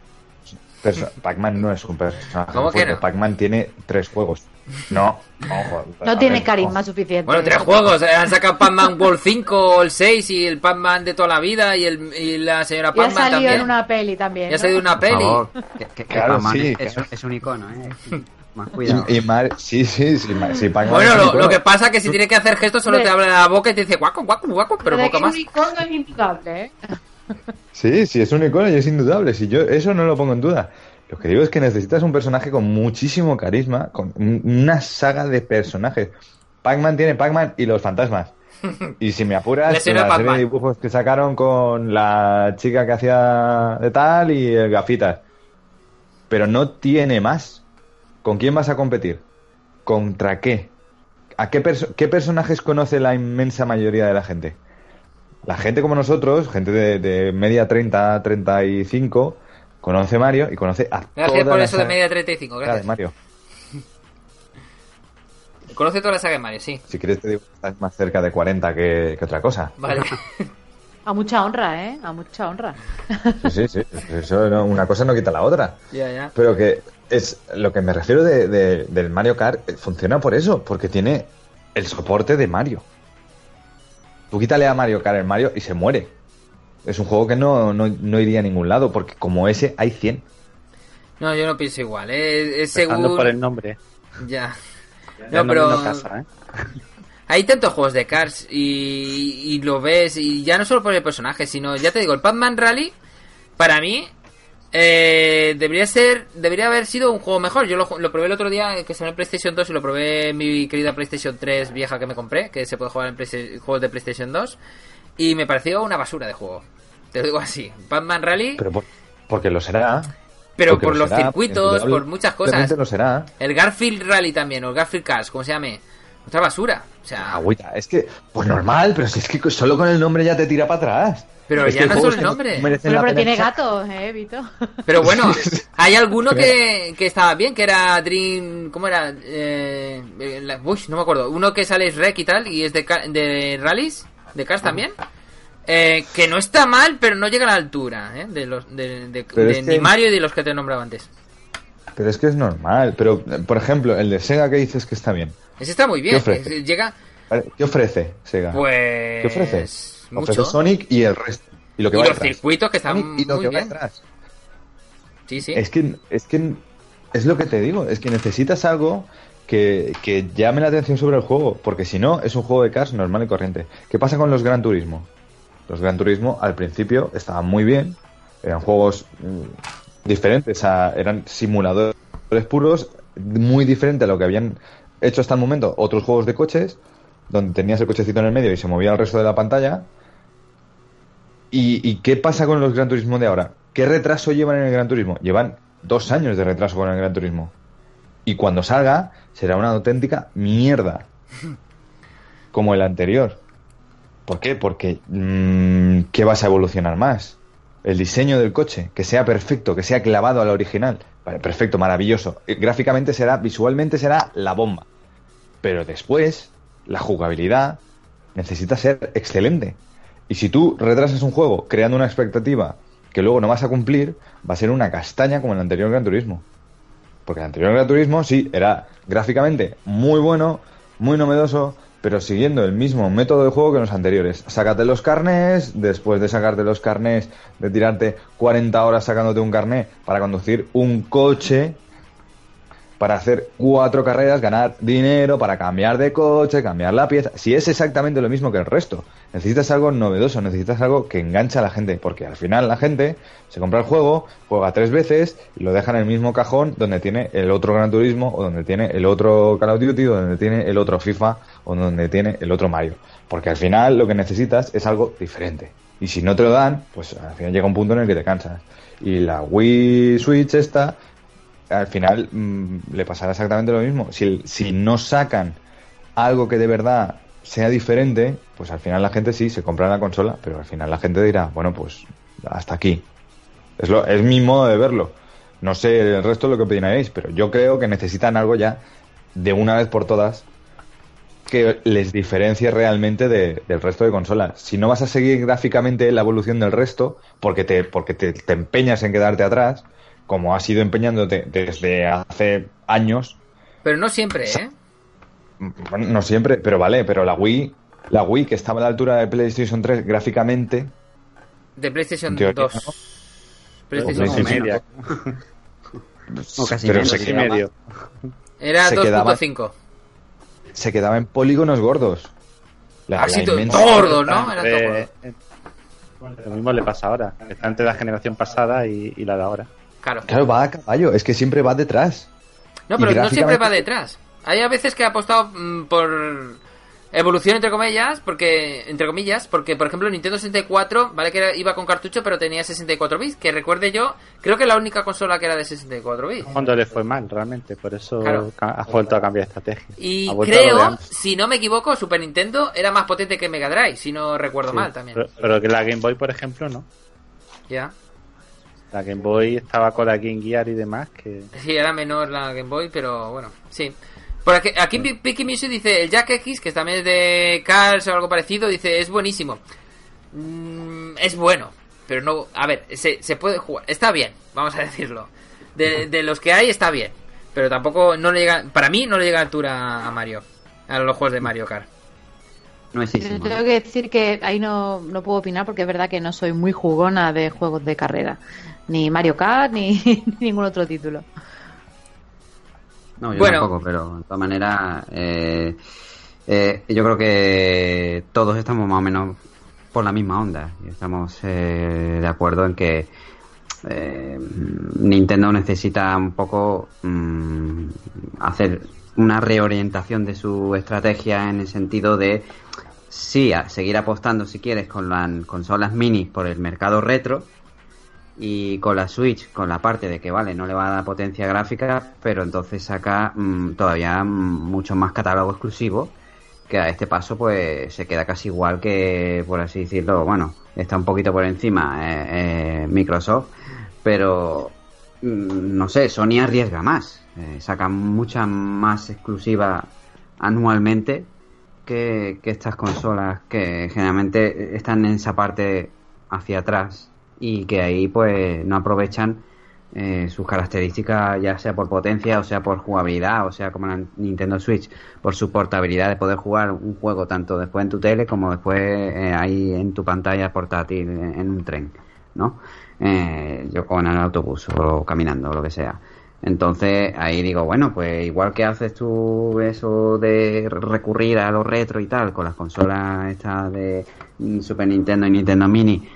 Pac-Man no es un personaje ¿Cómo que no? Pac-Man tiene tres juegos. No, ojo. No tiene ver, carisma ojo. suficiente. Bueno, tres juegos. eh, Han sacado Pac-Man World 5, el 6 y el Pac-Man de toda la vida y, el, y la señora Y ha Pac-Man salido también. en una peli también. Ya ha salido una Por peli. favor, que, que- Claro, Pac-Man sí, es, claro. es un icono, ¿eh? Más cuidado. Y, y Mar- sí, sí, sí, Ma- sí, Pac-Man Bueno, lo, lo que pasa es que si tiene que hacer gestos solo te abre la boca y te dice guaco, guaco, guaco, pero poco que más. un icono es indudable, ¿eh? Sí, sí, es un icono y es indudable. Si yo eso no lo pongo en duda. Lo que digo es que necesitas un personaje con muchísimo carisma, con un- una saga de personajes. Pac-Man tiene Pac-Man y los fantasmas. Y si me apuras, la serie de dibujos que sacaron con la chica que hacía de tal y el gafitas. Pero no tiene más. ¿Con quién vas a competir? ¿Contra qué? ¿A qué, perso- qué personajes conoce la inmensa mayoría de la gente? La gente como nosotros, gente de, de media 30, 35, conoce Mario y conoce a Gracias toda por la eso de saga media 35, de gracias. Mario. Conoce toda la saga de Mario, sí. Si quieres te digo que estás más cerca de 40 que, que otra cosa. Vale. A mucha honra, ¿eh? A mucha honra. Sí, sí, sí. Eso no- una cosa no quita la otra. ya, ya. Pero que es lo que me refiero de, de- del Mario Kart, eh, funciona por eso, porque tiene el soporte de Mario. Tú quítale a Mario Kart el Mario y se muere. Es un juego que no, no, no iría a ningún lado, porque como ese hay 100. No, yo no pienso igual. eh, Es, según... por el nombre. Ya. No, pero- casa, ¿eh? Hay tantos juegos de Cars y, y lo ves, y ya no solo por el personaje, sino, ya te digo, el Pac-Man Rally, para mí, eh, debería ser, debería haber sido un juego mejor. Yo lo, probé el otro día, que salió en PlayStation 2, y lo probé en mi querida PlayStation 3 vieja que me compré, que se puede jugar en juegos de PlayStation 2, y me pareció una basura de juego. Te lo digo así, Pac-Man Rally, Pero por- porque lo será. pero porque por lo los será, circuitos, por muchas cosas. indudablemente lo será. El Garfield Rally también, o el Garfield Cars, como se llame. Otra basura. O sea, Agüita, es que, pues normal, pero si es que solo con el nombre ya te tira para atrás. Pero Es ya no solo el nombre. merecen Pero, tiene echar. gatos, eh, Vito. Pero bueno, hay alguno que, que estaba bien, que era Dream. ¿Cómo era? Eh, eh, la- uy, no me acuerdo. Uno que sale es Rec y tal, y es de, ca- de rallies, de cars también. Eh, que no está mal, pero no llega a la altura ¿eh? de los de, de- que- ni Mario y de los que te he nombrado antes. Pero es que es normal. Pero, por ejemplo, el de Sega que dices que está bien. Ese está muy bien. ¿Qué ofrece? eh, Llega. ¿Qué ofrece Sega? pues. ¿Qué ofrece? Ofrece Sonic y el resto. Y lo que y va los detrás. circuitos que están Sonic y lo muy que va bien. detrás. Sí, sí. Es que, es que es lo que te digo, es que necesitas algo que, que llame la atención sobre el juego, porque si no, es un juego de cars normal y corriente. ¿Qué pasa con los Gran Turismo? Los Gran Turismo al principio estaban muy bien, eran juegos mm, diferentes, a- eran simuladores puros, muy diferente a lo que habían hecho hasta el momento otros juegos de coches, donde tenías el cochecito en el medio y se movía el resto de la pantalla. ¿Y, qué pasa con los Gran Turismo de ahora? ¿Qué retraso llevan en el Gran Turismo? Llevan dos años de retraso con el Gran Turismo. Y cuando salga, será una auténtica mierda. Como el anterior. ¿Por qué? Porque mm, ¿qué vas a evolucionar más? El diseño del coche, que sea perfecto, que sea clavado al original. Vale, perfecto, maravilloso. Eh, Gráficamente será, visualmente será la bomba. Pero después, la jugabilidad necesita ser excelente. Y si tú retrasas un juego creando una expectativa que luego no vas a cumplir, va a ser una castaña como el anterior Gran Turismo. Porque el anterior Gran Turismo sí era gráficamente muy bueno, muy novedoso, pero siguiendo el mismo método de juego que los anteriores. Sácate los carnés, después de sacarte los carnés, de tirarte 40 horas sacándote un carné para conducir un coche, para hacer cuatro carreras, ganar dinero, para cambiar de coche, cambiar la pieza. Si es exactamente lo mismo que el resto, necesitas algo novedoso, necesitas algo que engancha a la gente, porque al final la gente se compra el juego, juega tres veces y lo deja en el mismo cajón donde tiene el otro Gran Turismo, o donde tiene el otro Call of Duty, o donde tiene el otro FIFA, o donde tiene el otro Mario. Porque al final lo que necesitas es algo diferente. Y si no te lo dan, pues al final llega un punto en el que te cansas. Y la Wii Switch esta al final mm, le pasará exactamente lo mismo. Si, si no sacan algo que de verdad sea diferente, pues al final la gente sí se compra la consola, pero al final la gente dirá, bueno, pues hasta aquí. Es, lo, es mi modo de verlo. No sé el resto lo que opinaréis, pero yo creo que necesitan algo ya de una vez por todas que les diferencie realmente de- del resto de consolas. Si no vas a seguir gráficamente la evolución del resto, porque te, porque te empeñas en quedarte atrás, como has ido empeñándote desde hace años, Pero no siempre, ¿eh? bueno, no siempre, pero vale, pero la Wii, la Wii que estaba a la altura de PlayStation 3 gráficamente, De PlayStation teoría, 2. ¿no? PlayStation uno. media. O casi pero menos. se quedaba, medio. Era Se quedaba- 2.5. se quedaba en polígonos gordos. La, Así la todo inmensa- gordo, ¿no? Era todo Eh, gordo. eh, lo mismo le pasa ahora. Está entre la generación pasada y, y la de ahora. Claro. Claro, va a caballo, es que siempre va detrás. No, pero no siempre va detrás. Hay a veces que ha apostado mm, por evolución entre comillas, porque entre comillas, porque por ejemplo Nintendo 64, vale que era- iba con cartucho, pero tenía 64 bits, que recuerde yo, creo que la única consola que era de 64 bits. Cuando le fue mal, realmente. Por eso Claro. ha vuelto a cambiar estrategia. Y creo, si no me equivoco, Super Nintendo era más potente que Mega Drive, si no recuerdo Sí, mal también. Pero, pero que la Game Boy, por ejemplo, no. Ya. La Game Boy estaba con la Game Gear y demás. que Sí, era menor la Game Boy, pero bueno, sí. Por aquí, aquí Picky Music dice, el Jack X, que también es de Cars o algo parecido, dice, es buenísimo. Mm, es bueno, pero no... A ver, se, se puede jugar. Está bien, vamos a decirlo. De, de los que hay está bien, pero tampoco no le llega... Para mí no le llega a altura a Mario, a los juegos de Mario Kart. No es Yo tengo que decir que ahí no, no puedo opinar porque es verdad que no soy muy jugona de juegos de carrera. Ni Mario Kart, ni, ni ningún otro título. No, yo Bueno. tampoco, pero de todas maneras, eh, eh, yo creo que todos estamos más o menos por la misma onda. Y estamos eh, de acuerdo en que eh, Nintendo necesita un poco mm, hacer una reorientación de su estrategia en el sentido de sí, a seguir apostando si quieres con las consolas mini por el mercado retro, Y con la Switch, con la parte de que, vale, no le va a dar potencia gráfica, pero entonces saca mm, todavía mm, mucho más catálogo exclusivo, que a este paso pues se queda casi igual que, por así decirlo, bueno, está un poquito por encima eh, eh, Microsoft, pero mm, no sé, Sony arriesga más, eh, saca muchas más exclusivas anualmente que, que estas consolas que generalmente están en esa parte hacia atrás y que ahí pues no aprovechan eh, sus características ya sea por potencia o sea por jugabilidad o sea como la Nintendo Switch por su portabilidad de poder jugar un juego tanto después en tu tele como después eh, ahí en tu pantalla portátil en, un tren ¿no? Eh, yo con el autobús o caminando o lo que sea entonces ahí digo, bueno, pues igual que haces tú eso de recurrir a lo retro y tal, con las consolas estas de Super Nintendo y Nintendo Mini,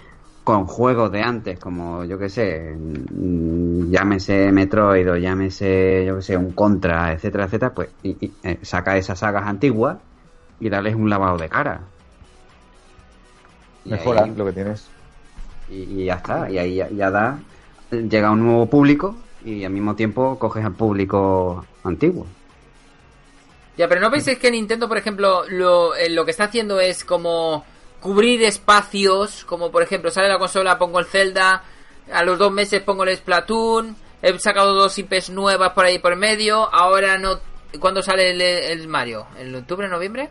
con juegos de antes, como yo que sé, mm, llámese Metroid o llámese, yo que sé, un Contra, etcétera, etcétera, pues y, y, eh, saca esas sagas antiguas y darles un lavado de cara. Mejora ahí- lo que tienes. y, y ya está, y ahí ya, ya da, llega un nuevo público y al mismo tiempo coges al público antiguo. Ya, pero ¿no pensáis que Nintendo, por ejemplo, lo, eh, lo que está haciendo es como cubrir espacios? Como por ejemplo, sale la consola, pongo el Zelda, a los dos meses pongo el Splatoon, he sacado dos IPs nuevas por ahí por medio, ahora no... ¿Cuándo sale el, el Mario? ¿En octubre, noviembre?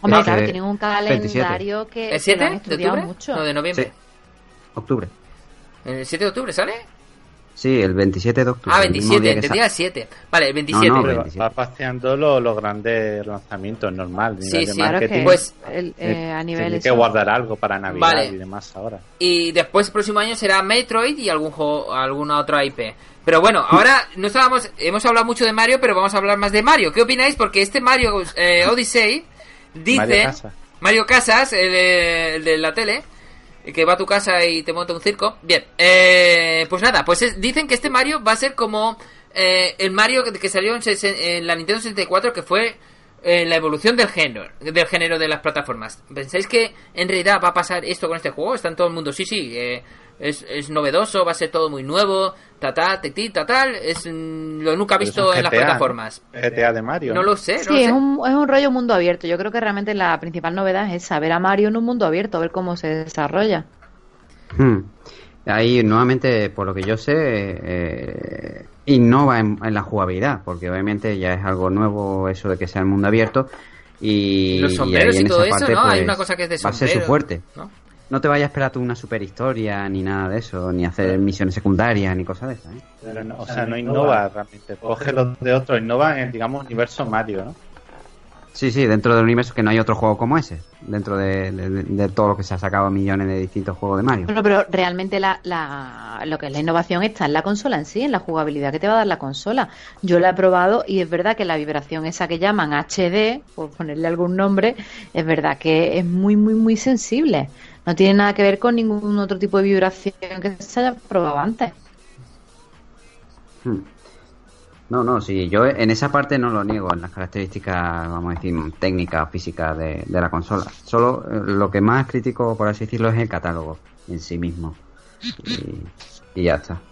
Hombre, Ah, claro, eh, tienen un 27. calendario que, ¿El que 7 lo han de octubre? mucho. No, de noviembre. Sí. Octubre. ¿El 7 de octubre sale? Sí, el 27 de octubre. Ah, el mismo 27, día que entendía el 7. Vale, el 27. No, no, Pero 27. va paseando los, los grandes lanzamientos normal. Sí, nivel de sí. Claro marketing. Pues, el- Eh, eh, a nivel tiene que guardar algo para Navidad Vale. y demás ahora. Y después, el próximo año será Metroid y algún juego, alguna otra IP. Pero bueno, ahora no estábamos, hemos hablado mucho de Mario, pero vamos a hablar más de Mario. ¿Qué opináis? Porque este Mario eh, Odyssey dice Mario Casas. Mario Casas, el, eh, el de la tele, que va a tu casa y te monta un circo. Bien, eh, pues nada, pues es- dicen que este Mario va a ser como eh, el Mario que, salió en, en la Nintendo 64, que fue eh, la evolución del género, del género de las plataformas. ¿Pensáis que en realidad va a pasar esto con este juego? Está en todo el mundo, sí, sí, eh, es, es novedoso, va a ser todo muy nuevo, ta ta, ti, ta tal, es mm, lo nunca visto es en las plataformas. GTA de Mario. No lo sé, no Sí, lo es sé. un, es un rollo mundo abierto. Yo creo que realmente la principal novedad es saber a Mario en un mundo abierto, a ver cómo se desarrolla. Hmm. Ahí, nuevamente, por lo que yo sé, eh, innova en, en la jugabilidad, porque obviamente ya es algo nuevo eso de que sea el mundo abierto. Y, Los sombreros y en todo esa eso, parte, ¿no? Hay pues, una cosa que es de Va a ser su sombrero, fuerte. ¿no? No te vayas a esperar tú una super historia, ni nada de eso, ni hacer misiones secundarias, ni cosas de esas. ¿eh? Pero no- o sea, no innova realmente. Coge los de otros, innova en, digamos, universo Mario, ¿no? Sí, sí, dentro del universo que no hay otro juego como ese. Dentro de, de- de todo lo que se ha sacado millones de distintos juegos de Mario. Bueno, pero realmente la, la- lo que es la innovación está en la consola en sí, en la jugabilidad que te va a dar la consola. Yo la he probado y es verdad que la vibración esa que llaman HD, por ponerle algún nombre, es verdad que es muy, muy, muy sensible. No tiene nada que ver con ningún otro tipo de vibración que se haya probado antes. Hmm. No, no, sí, yo en esa parte no lo niego, en las características, vamos a decir, técnicas, físicas de, de la consola. Solo eh, lo que más critico, por así decirlo, es el catálogo en sí mismo. Y, y ya está.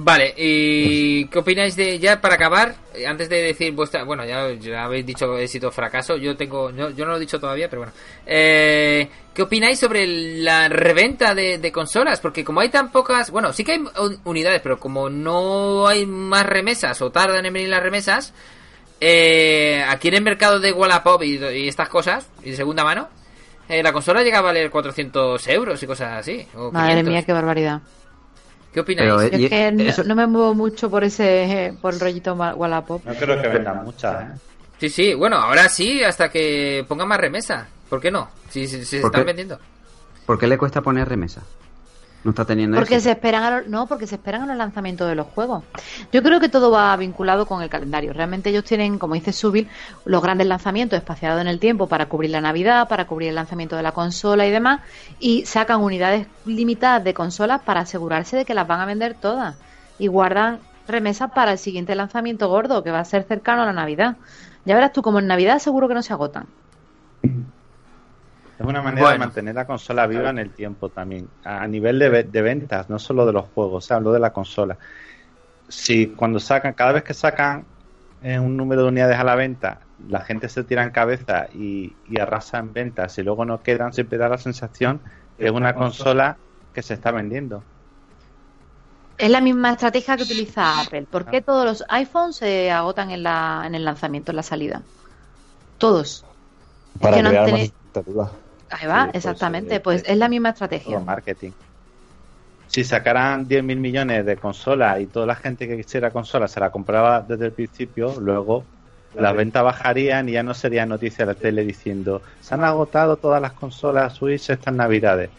Vale, ¿y qué opináis de, ya para acabar, eh, antes de decir vuestra, bueno, ya, ya habéis dicho éxito o fracaso, yo tengo, yo, yo no lo he dicho todavía, pero bueno, eh, ¿qué opináis sobre la reventa de, de consolas? Porque como hay tan pocas, bueno, sí que hay un- unidades, pero como no hay más remesas o tardan en venir las remesas, eh, aquí en el mercado de Wallapop y, y estas cosas, y de segunda mano, eh, la consola llega a valer 400 euros y cosas así. o Madre 500. mía, qué barbaridad. ¿Qué opináis? Pero, Yo Y es que no, eso- no me muevo mucho por ese por el rollito Wallapop. No creo que vendan muchas, ¿eh? Sí, sí, bueno, ahora sí, hasta que pongan más remesa. ¿Por qué no? Si, si- si se ¿Por están qué? vendiendo. ¿Por qué le cuesta poner remesa? No está teniendo Porque se esperan a los, no, porque se esperan a los lanzamientos de los juegos. Yo creo que todo va vinculado con el calendario. Realmente ellos tienen, como dice Subil, los grandes lanzamientos espaciados en el tiempo para cubrir la Navidad, para cubrir el lanzamiento de la consola y demás, y sacan unidades limitadas de consolas para asegurarse de que las van a vender todas y guardan remesas para el siguiente lanzamiento gordo que va a ser cercano a la Navidad. Ya verás tú, como en Navidad seguro que no se agotan. Es una manera Bueno. de mantener la consola viva en el tiempo también, a nivel de, ve- de ventas, no solo de los juegos, o sea, hablo de la consola. Si cuando sacan, cada vez que sacan eh, un número de unidades a la venta, la gente se tira en cabeza y, y arrasa en ventas y luego no quedan, siempre da la sensación que es una consola que se está vendiendo. Es la misma estrategia que utiliza Apple. ¿Por qué todos los iPhones se agotan en, la, en el lanzamiento, en la salida? Todos. Para que no han crear más. Ahí va, Sí, pues, exactamente. eh, Pues eh, es la misma Todo estrategia. marketing. Si sacaran 10.000 millones de consolas y toda la gente que quisiera consolas se la compraba desde el principio, luego las ventas bajarían y ya no sería noticia de la tele diciendo se han agotado todas las consolas Switch estas navidades.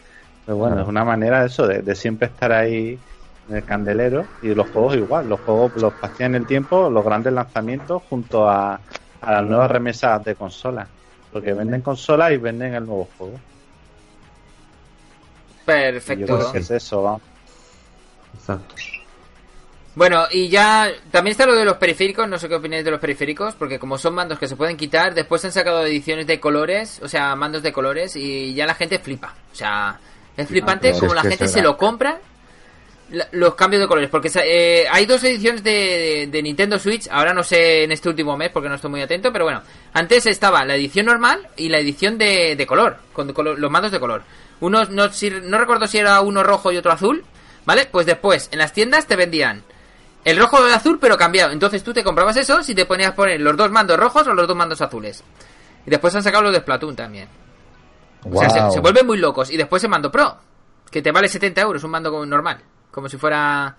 Pero bueno, Claro. es una manera de eso, de, de siempre estar ahí en el candelero y los juegos igual, los juegos los pastían en el tiempo, los grandes lanzamientos junto a, a las nuevas remesas de consolas. Porque venden consolas y venden el nuevo juego. Yo Perfecto. creo que es eso, vamos. Exacto. Bueno, y ya también está lo de los periféricos, no sé qué opináis de los periféricos, porque como son mandos que se pueden quitar, después han sacado ediciones de colores, o sea, mandos de colores, y ya la gente flipa. O sea, es flipante como es la gente se lo compra los cambios de colores, porque eh, hay dos ediciones de, de- de Nintendo Switch, ahora no sé en este último mes porque no estoy muy atento, pero bueno, antes estaba la edición normal y la edición de, de color, con color- los mandos de color. Uno, no, si- no recuerdo si era uno rojo y otro azul, ¿vale? Pues después en las tiendas te vendían el rojo o el azul, pero cambiado. Entonces tú te comprabas eso si te ponías poner los dos mandos rojos o los dos mandos azules. Y después han sacado los de Splatoon también. O sea, se, se vuelven muy locos. Y después el mando Pro, que te vale 70 euros, un mando normal. Como si fuera...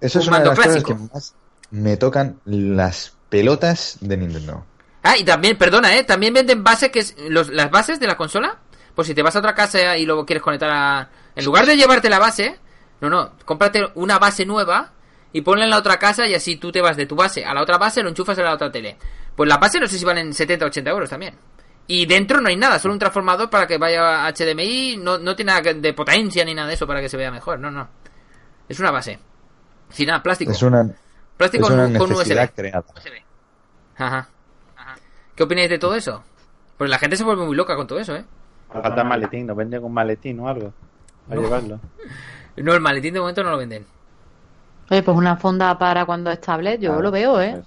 Eso es un una de mando las clásico. cosas que más me tocan las pelotas de Nintendo. Ah, y también, perdona, ¿eh? También venden bases, que es los, las bases de la consola. Pues si te vas a otra casa y luego quieres conectar a... En lugar de llevarte la base, no, no, cómprate una base nueva y ponla en la otra casa y así tú te vas de tu base a la otra base, lo enchufas a la otra tele. Pues la base no sé si valen 70 o 80 euros también. Y dentro no hay nada, solo un transformador para que vaya a HDMI, no, no tiene nada de potencia ni nada de eso para que se vea mejor, no, no. Es una base. Sin nada, plástico. Es una, plástico es una con, USB. creada. Ajá. ¿Qué opináis de todo eso? Pues la gente se vuelve muy loca con todo eso, ¿eh? Falta maletín, nos venden un maletín o algo. A No. llevarlo. No, el maletín de momento no lo venden. Oye, pues una fonda para cuando es tablet, yo lo veo, ¿eh? pues,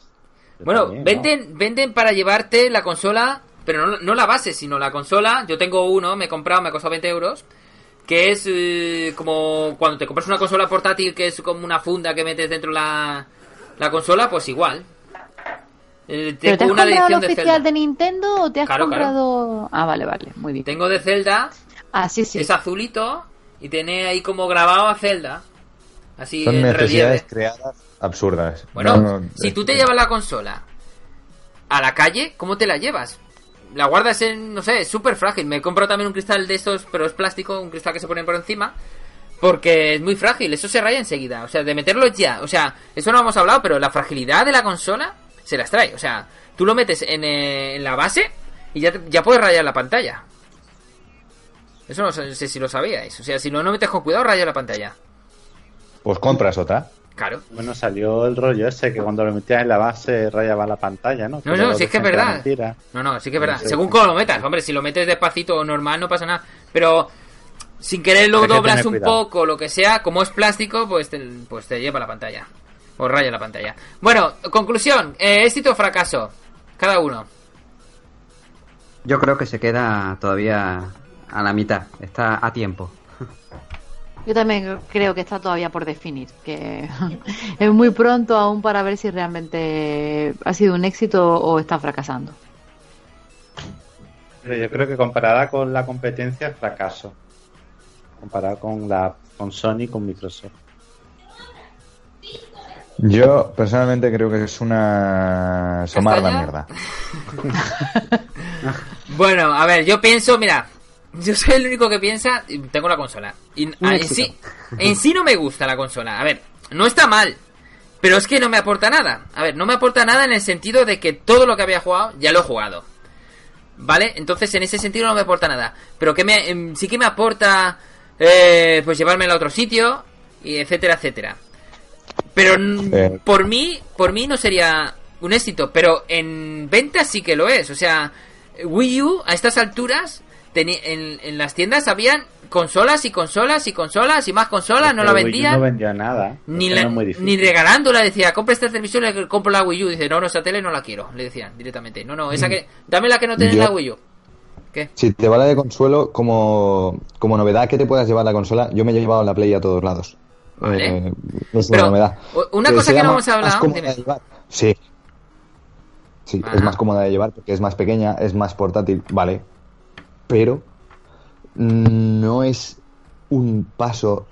yo Bueno, también, ¿no? venden, venden para llevarte la consola, pero no, no la base, sino la consola. Yo tengo uno, me he comprado, me ha costado 20 euros. Que es eh, como cuando te compras una consola portátil, que es como una funda que metes dentro la, la consola, pues igual. Eh, ¿Pero te has una comprado el de oficial Zelda. de Nintendo o te has Claro, claro. comprado...? Ah, vale, vale, muy bien. Tengo de Zelda, Ah, sí, sí. es azulito, y tiene ahí como grabado a Zelda. Así Son en necesidades relieve. creadas absurdas. Bueno, No, no, si es- tú te llevas la consola a la calle, ¿cómo te la llevas? La guardas en, no sé, súper frágil. Me compro también un cristal de estos, pero es plástico, un cristal que se pone por encima. Porque es muy frágil, eso se raya enseguida. O sea, de meterlo ya. O sea, eso no hemos hablado, pero la fragilidad de la consola se las trae. O sea, tú lo metes en, eh, en la base y ya, ya puedes rayar la pantalla. Eso no sé si lo sabíais. O sea, si no, no metes con cuidado, raya la pantalla. Pues compras otra. Claro. Bueno, salió el rollo ese que cuando lo metías en la base rayaba la pantalla, ¿no? No, no, si es que es verdad. No, no, sí que es verdad. Según cómo lo metas, hombre, si lo metes despacito o normal no pasa nada. Pero sin querer lo que doblas un cuidado. poco, lo que sea, como es plástico, pues te, pues te lleva la pantalla. O raya la pantalla. Bueno, conclusión, eh, éxito o fracaso. Cada uno. Yo creo que se queda todavía a la mitad. Está a tiempo. Yo también creo que está todavía por definir, que es muy pronto aún para ver si realmente ha sido un éxito o está fracasando. Pero yo creo que comparada con la competencia, fracaso. Comparada con la con Sony y con Microsoft. Yo personalmente creo que es una somar la mierda. Bueno, a ver, yo pienso, mira, yo soy el único que piensa, tengo la consola. Y ah, en sí, en sí no me gusta la consola. A ver, no está mal, pero es que no me aporta nada. A ver, no me aporta nada en el sentido de que todo lo que había jugado ya lo he jugado. ¿Vale? Entonces en ese sentido no me aporta nada. Pero que me, em, sí que me aporta, eh, pues llevármela a otro sitio, y etcétera, etcétera. Pero Eh. por mí, por mí no sería un éxito, pero en ventas sí que lo es. O sea, Wii U a estas alturas en, en las tiendas habían consolas y consolas y consolas y más consolas, no la vendían. No vendía nada. Ni, la- ni regalándola, decía, compra esta televisión, le compro la Wii U. Dice, no, no, esa tele no la quiero, le decían directamente. No, no, esa Mm. que, dame la que no tiene Yo- la Wii U. ¿Qué? Si te vale de consuelo, como, como novedad que te puedas llevar la consola, yo me he llevado la Play a todos lados. Vale. Eh, es Pero, una novedad. una cosa que no hemos hablado, más cómoda dime. de llevar. Sí. Sí, Ajá. es más cómoda de llevar porque es más pequeña, es más portátil, vale. Pero no es un paso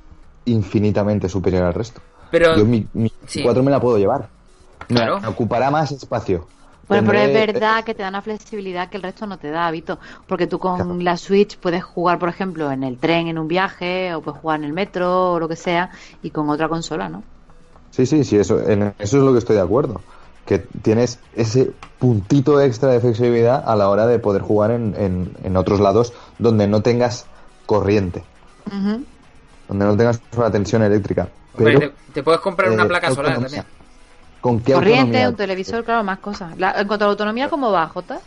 infinitamente superior al resto. Pero, Yo mi, mi sí. 4 me la puedo llevar. Me Claro. ocupará más espacio. Bueno, pero es verdad que te da una flexibilidad que el resto no te da, Vito. Porque tú con la Switch puedes jugar, por ejemplo, en el tren en un viaje, o puedes jugar en el metro, o lo que sea, y con otra consola, ¿no? Sí, sí, sí, eso, en eso es lo que estoy de acuerdo. Que tienes ese puntito extra de flexibilidad a la hora de poder jugar en, en, en otros lados donde no tengas corriente, donde no tengas una tensión eléctrica. Hombre, Pero, te, te puedes comprar una eh, placa solar autonomía. también. ¿Con qué Corriente, autonomía? un televisor, claro, más cosas. La- en cuanto a la autonomía, ¿cómo va, Jota?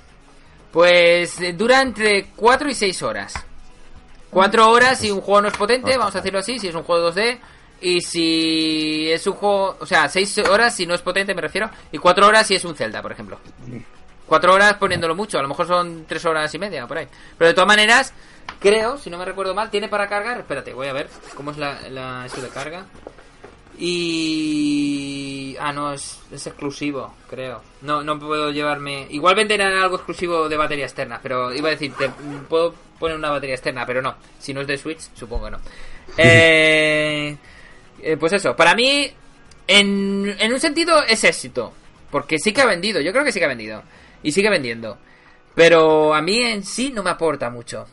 Pues eh, dura entre 4 y 6 horas. 4 horas si un juego no es potente, vamos a decirlo así, si es un juego 2D. Y si es un juego, o sea, 6 horas si no es potente, me refiero. Y 4 horas si es un Zelda, por ejemplo. 4 horas poniéndolo mucho, a lo mejor son 3 horas y media, por ahí. Pero de todas maneras, creo, si no me recuerdo mal, tiene para cargar. Espérate, voy a ver cómo es la, la eso de carga. Y. Ah, no, es, es exclusivo, creo. No, no puedo llevarme. Igual venderán algo exclusivo de batería externa, pero iba a decir, te puedo poner una batería externa, pero no. Si no es de Switch, supongo que no. Eh, eh, pues eso, para mí, en, en un sentido es éxito. Porque sí que ha vendido, yo creo que sí que ha vendido. Y sigue vendiendo. Pero a mí en sí no me aporta mucho.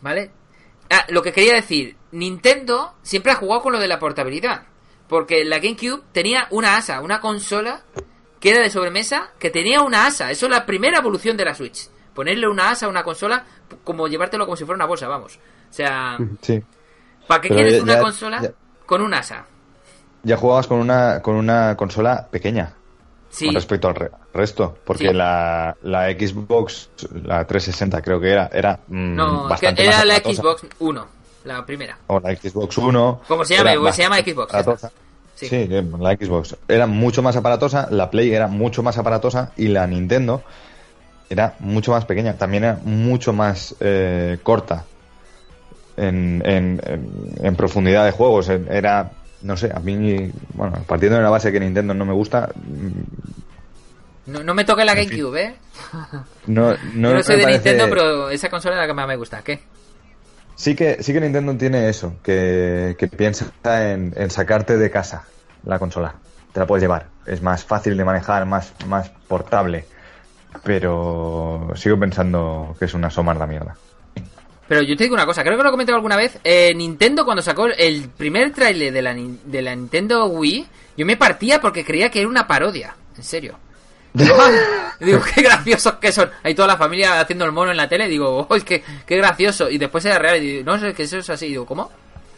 ¿Vale? Ah, lo que quería decir, Nintendo siempre ha jugado con lo de la portabilidad. Porque la GameCube tenía una asa, una consola que era de sobremesa, que tenía una asa. Eso es la primera evolución de la Switch. Ponerle una asa a una consola, como llevártelo como si fuera una bolsa, vamos. O sea, Sí. ¿para qué Pero quieres ya- una ya- consola ya- con un asa? Ya jugabas con una, con una consola pequeña Sí, con respecto al re- resto. Porque Sí. la, la Xbox, la 360 creo que era, era mm, no, que bastante más era la aparatosa. Xbox 1, la primera. O la Xbox 1. Como se llama, se llama Xbox. Sí. Sí, eh, la Xbox era mucho más aparatosa, la Play era mucho más aparatosa y la Nintendo era mucho más pequeña, también era mucho más eh, corta en, en- profundidad de juegos. Era, no sé, a mí, bueno, partiendo de la base que Nintendo no me gusta, mm, No, no me toque la. GameCube, ¿eh? no, no, Yo no me soy de parece- Nintendo, pero esa consola es la que más me gusta. ¿Qué? Sí que, sí que Nintendo tiene eso, que, que piensa en, en sacarte de casa la consola. Te la puedes llevar. Es más fácil de manejar, más, más portable. Pero sigo pensando que es una somarda mierda. Pero yo te digo una cosa, creo que lo he comentado alguna vez. eh, Nintendo, cuando sacó el primer tráiler de la, de la Nintendo Wii, yo me partía porque creía que era una parodia. En serio. Y digo, qué graciosos que son. Ahí toda la familia haciendo el mono en la tele. Digo, oh, qué, qué gracioso. Y después era real. Y digo, no sé, que eso es así. Y digo, ¿cómo?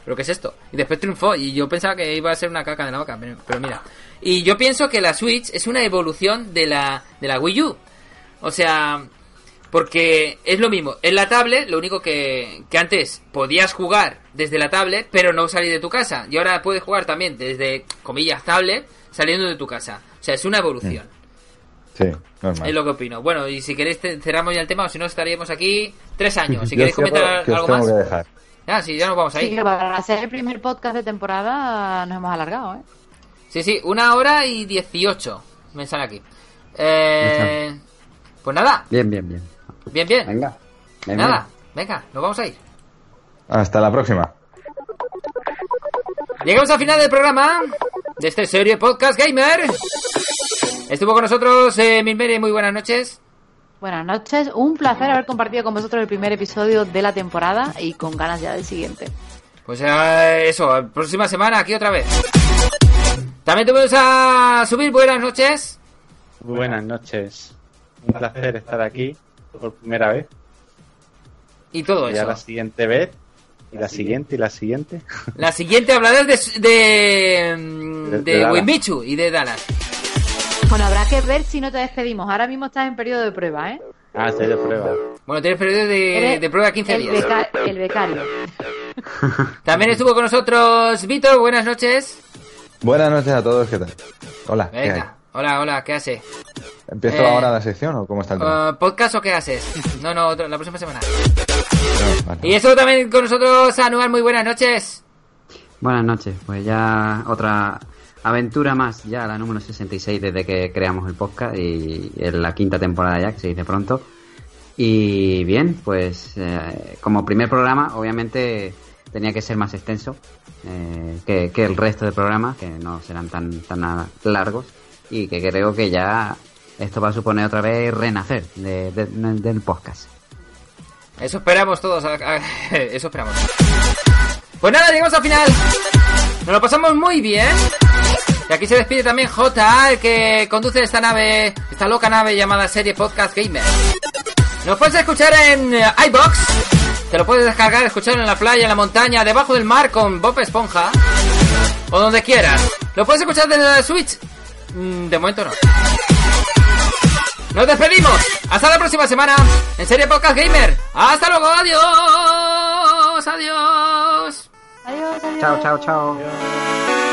¿Pero qué es esto? Y después triunfó. Y yo pensaba que iba a ser una caca de la vaca. Pero mira. Y yo pienso que la Switch es una evolución de la, de la Wii U. O sea, porque es lo mismo. En la tablet, lo único que, que antes podías jugar desde la tablet, pero no salir de tu casa. Y ahora puedes jugar también desde, comillas, tablet, saliendo de tu casa. O sea, es una evolución. Sí, normal. Es lo que opino. Bueno, y si queréis te- cerramos ya el tema, o si no estaríamos aquí tres años. Si queréis comentar que os algo tengo más. que dejar. Ah, sí, ya nos vamos Sí, ahí. que para hacer el primer podcast de temporada nos hemos alargado, ¿eh? Sí, sí, una hora y dieciocho me sale aquí. Eh, pues nada, Bien, bien, bien. Bien, bien. Venga. venga. Nada, venga, nos vamos a ir. Hasta la próxima. Llegamos al final del programa de este serie Podcast Gamer. Estuvo con nosotros eh, Milmere, muy buenas noches. Buenas noches, un placer haber compartido con vosotros el primer episodio de la temporada y con ganas ya del siguiente. Pues eh, eso, próxima semana aquí otra vez. También te vamos a subir buenas noches. Muy buenas noches. Un placer estar aquí por primera vez. Y todo Y a eso. la siguiente vez. Y la siguiente y la siguiente. La siguiente hablarás de, de, De- de. Winbichu y de Dallas. Bueno, habrá que ver si no te despedimos. Ahora mismo estás en periodo de prueba, ¿eh? Ah, estoy de prueba. Bueno, tienes periodo de, de prueba 15 el, días. beca- el becario. También estuvo con nosotros Víctor, buenas noches. Buenas noches a todos, ¿qué tal? Hola, ¿qué hay? Venga, hola, hola, ¿qué hace? ¿Empiezo Eh, ahora la sección o cómo está el tema? Uh, ¿Podcast o qué haces? No, no, otro- la próxima semana. No, vale. Y eso también con nosotros, Anual, muy buenas noches. Buenas noches, pues ya otra aventura más, ya la número 66 desde que creamos el podcast y en la quinta temporada ya, que se dice pronto. Y bien, pues eh, como primer programa, obviamente tenía que ser más extenso eh, que, que el resto de programas, que no serán tan, tan a- largos, y que creo que ya esto va a suponer otra vez renacer de- de- del podcast. Eso esperamos todos, a- eso esperamos. Pues nada, llegamos al final. Nos lo pasamos muy bien. Y aquí se despide también J, el que conduce esta nave, esta loca nave llamada Serie Podcast Gamer. Nos puedes escuchar en eh, iBox. Te lo puedes descargar, escuchar en la playa, en la montaña, debajo del mar con Bob Esponja. O donde quieras. Lo puedes escuchar desde la Switch. Mm, De momento no. Nos despedimos. Hasta la próxima semana en Serie Podcast Gamer. Hasta luego. Adiós. Adiós. Adiós, adiós. Chao, chao, chao.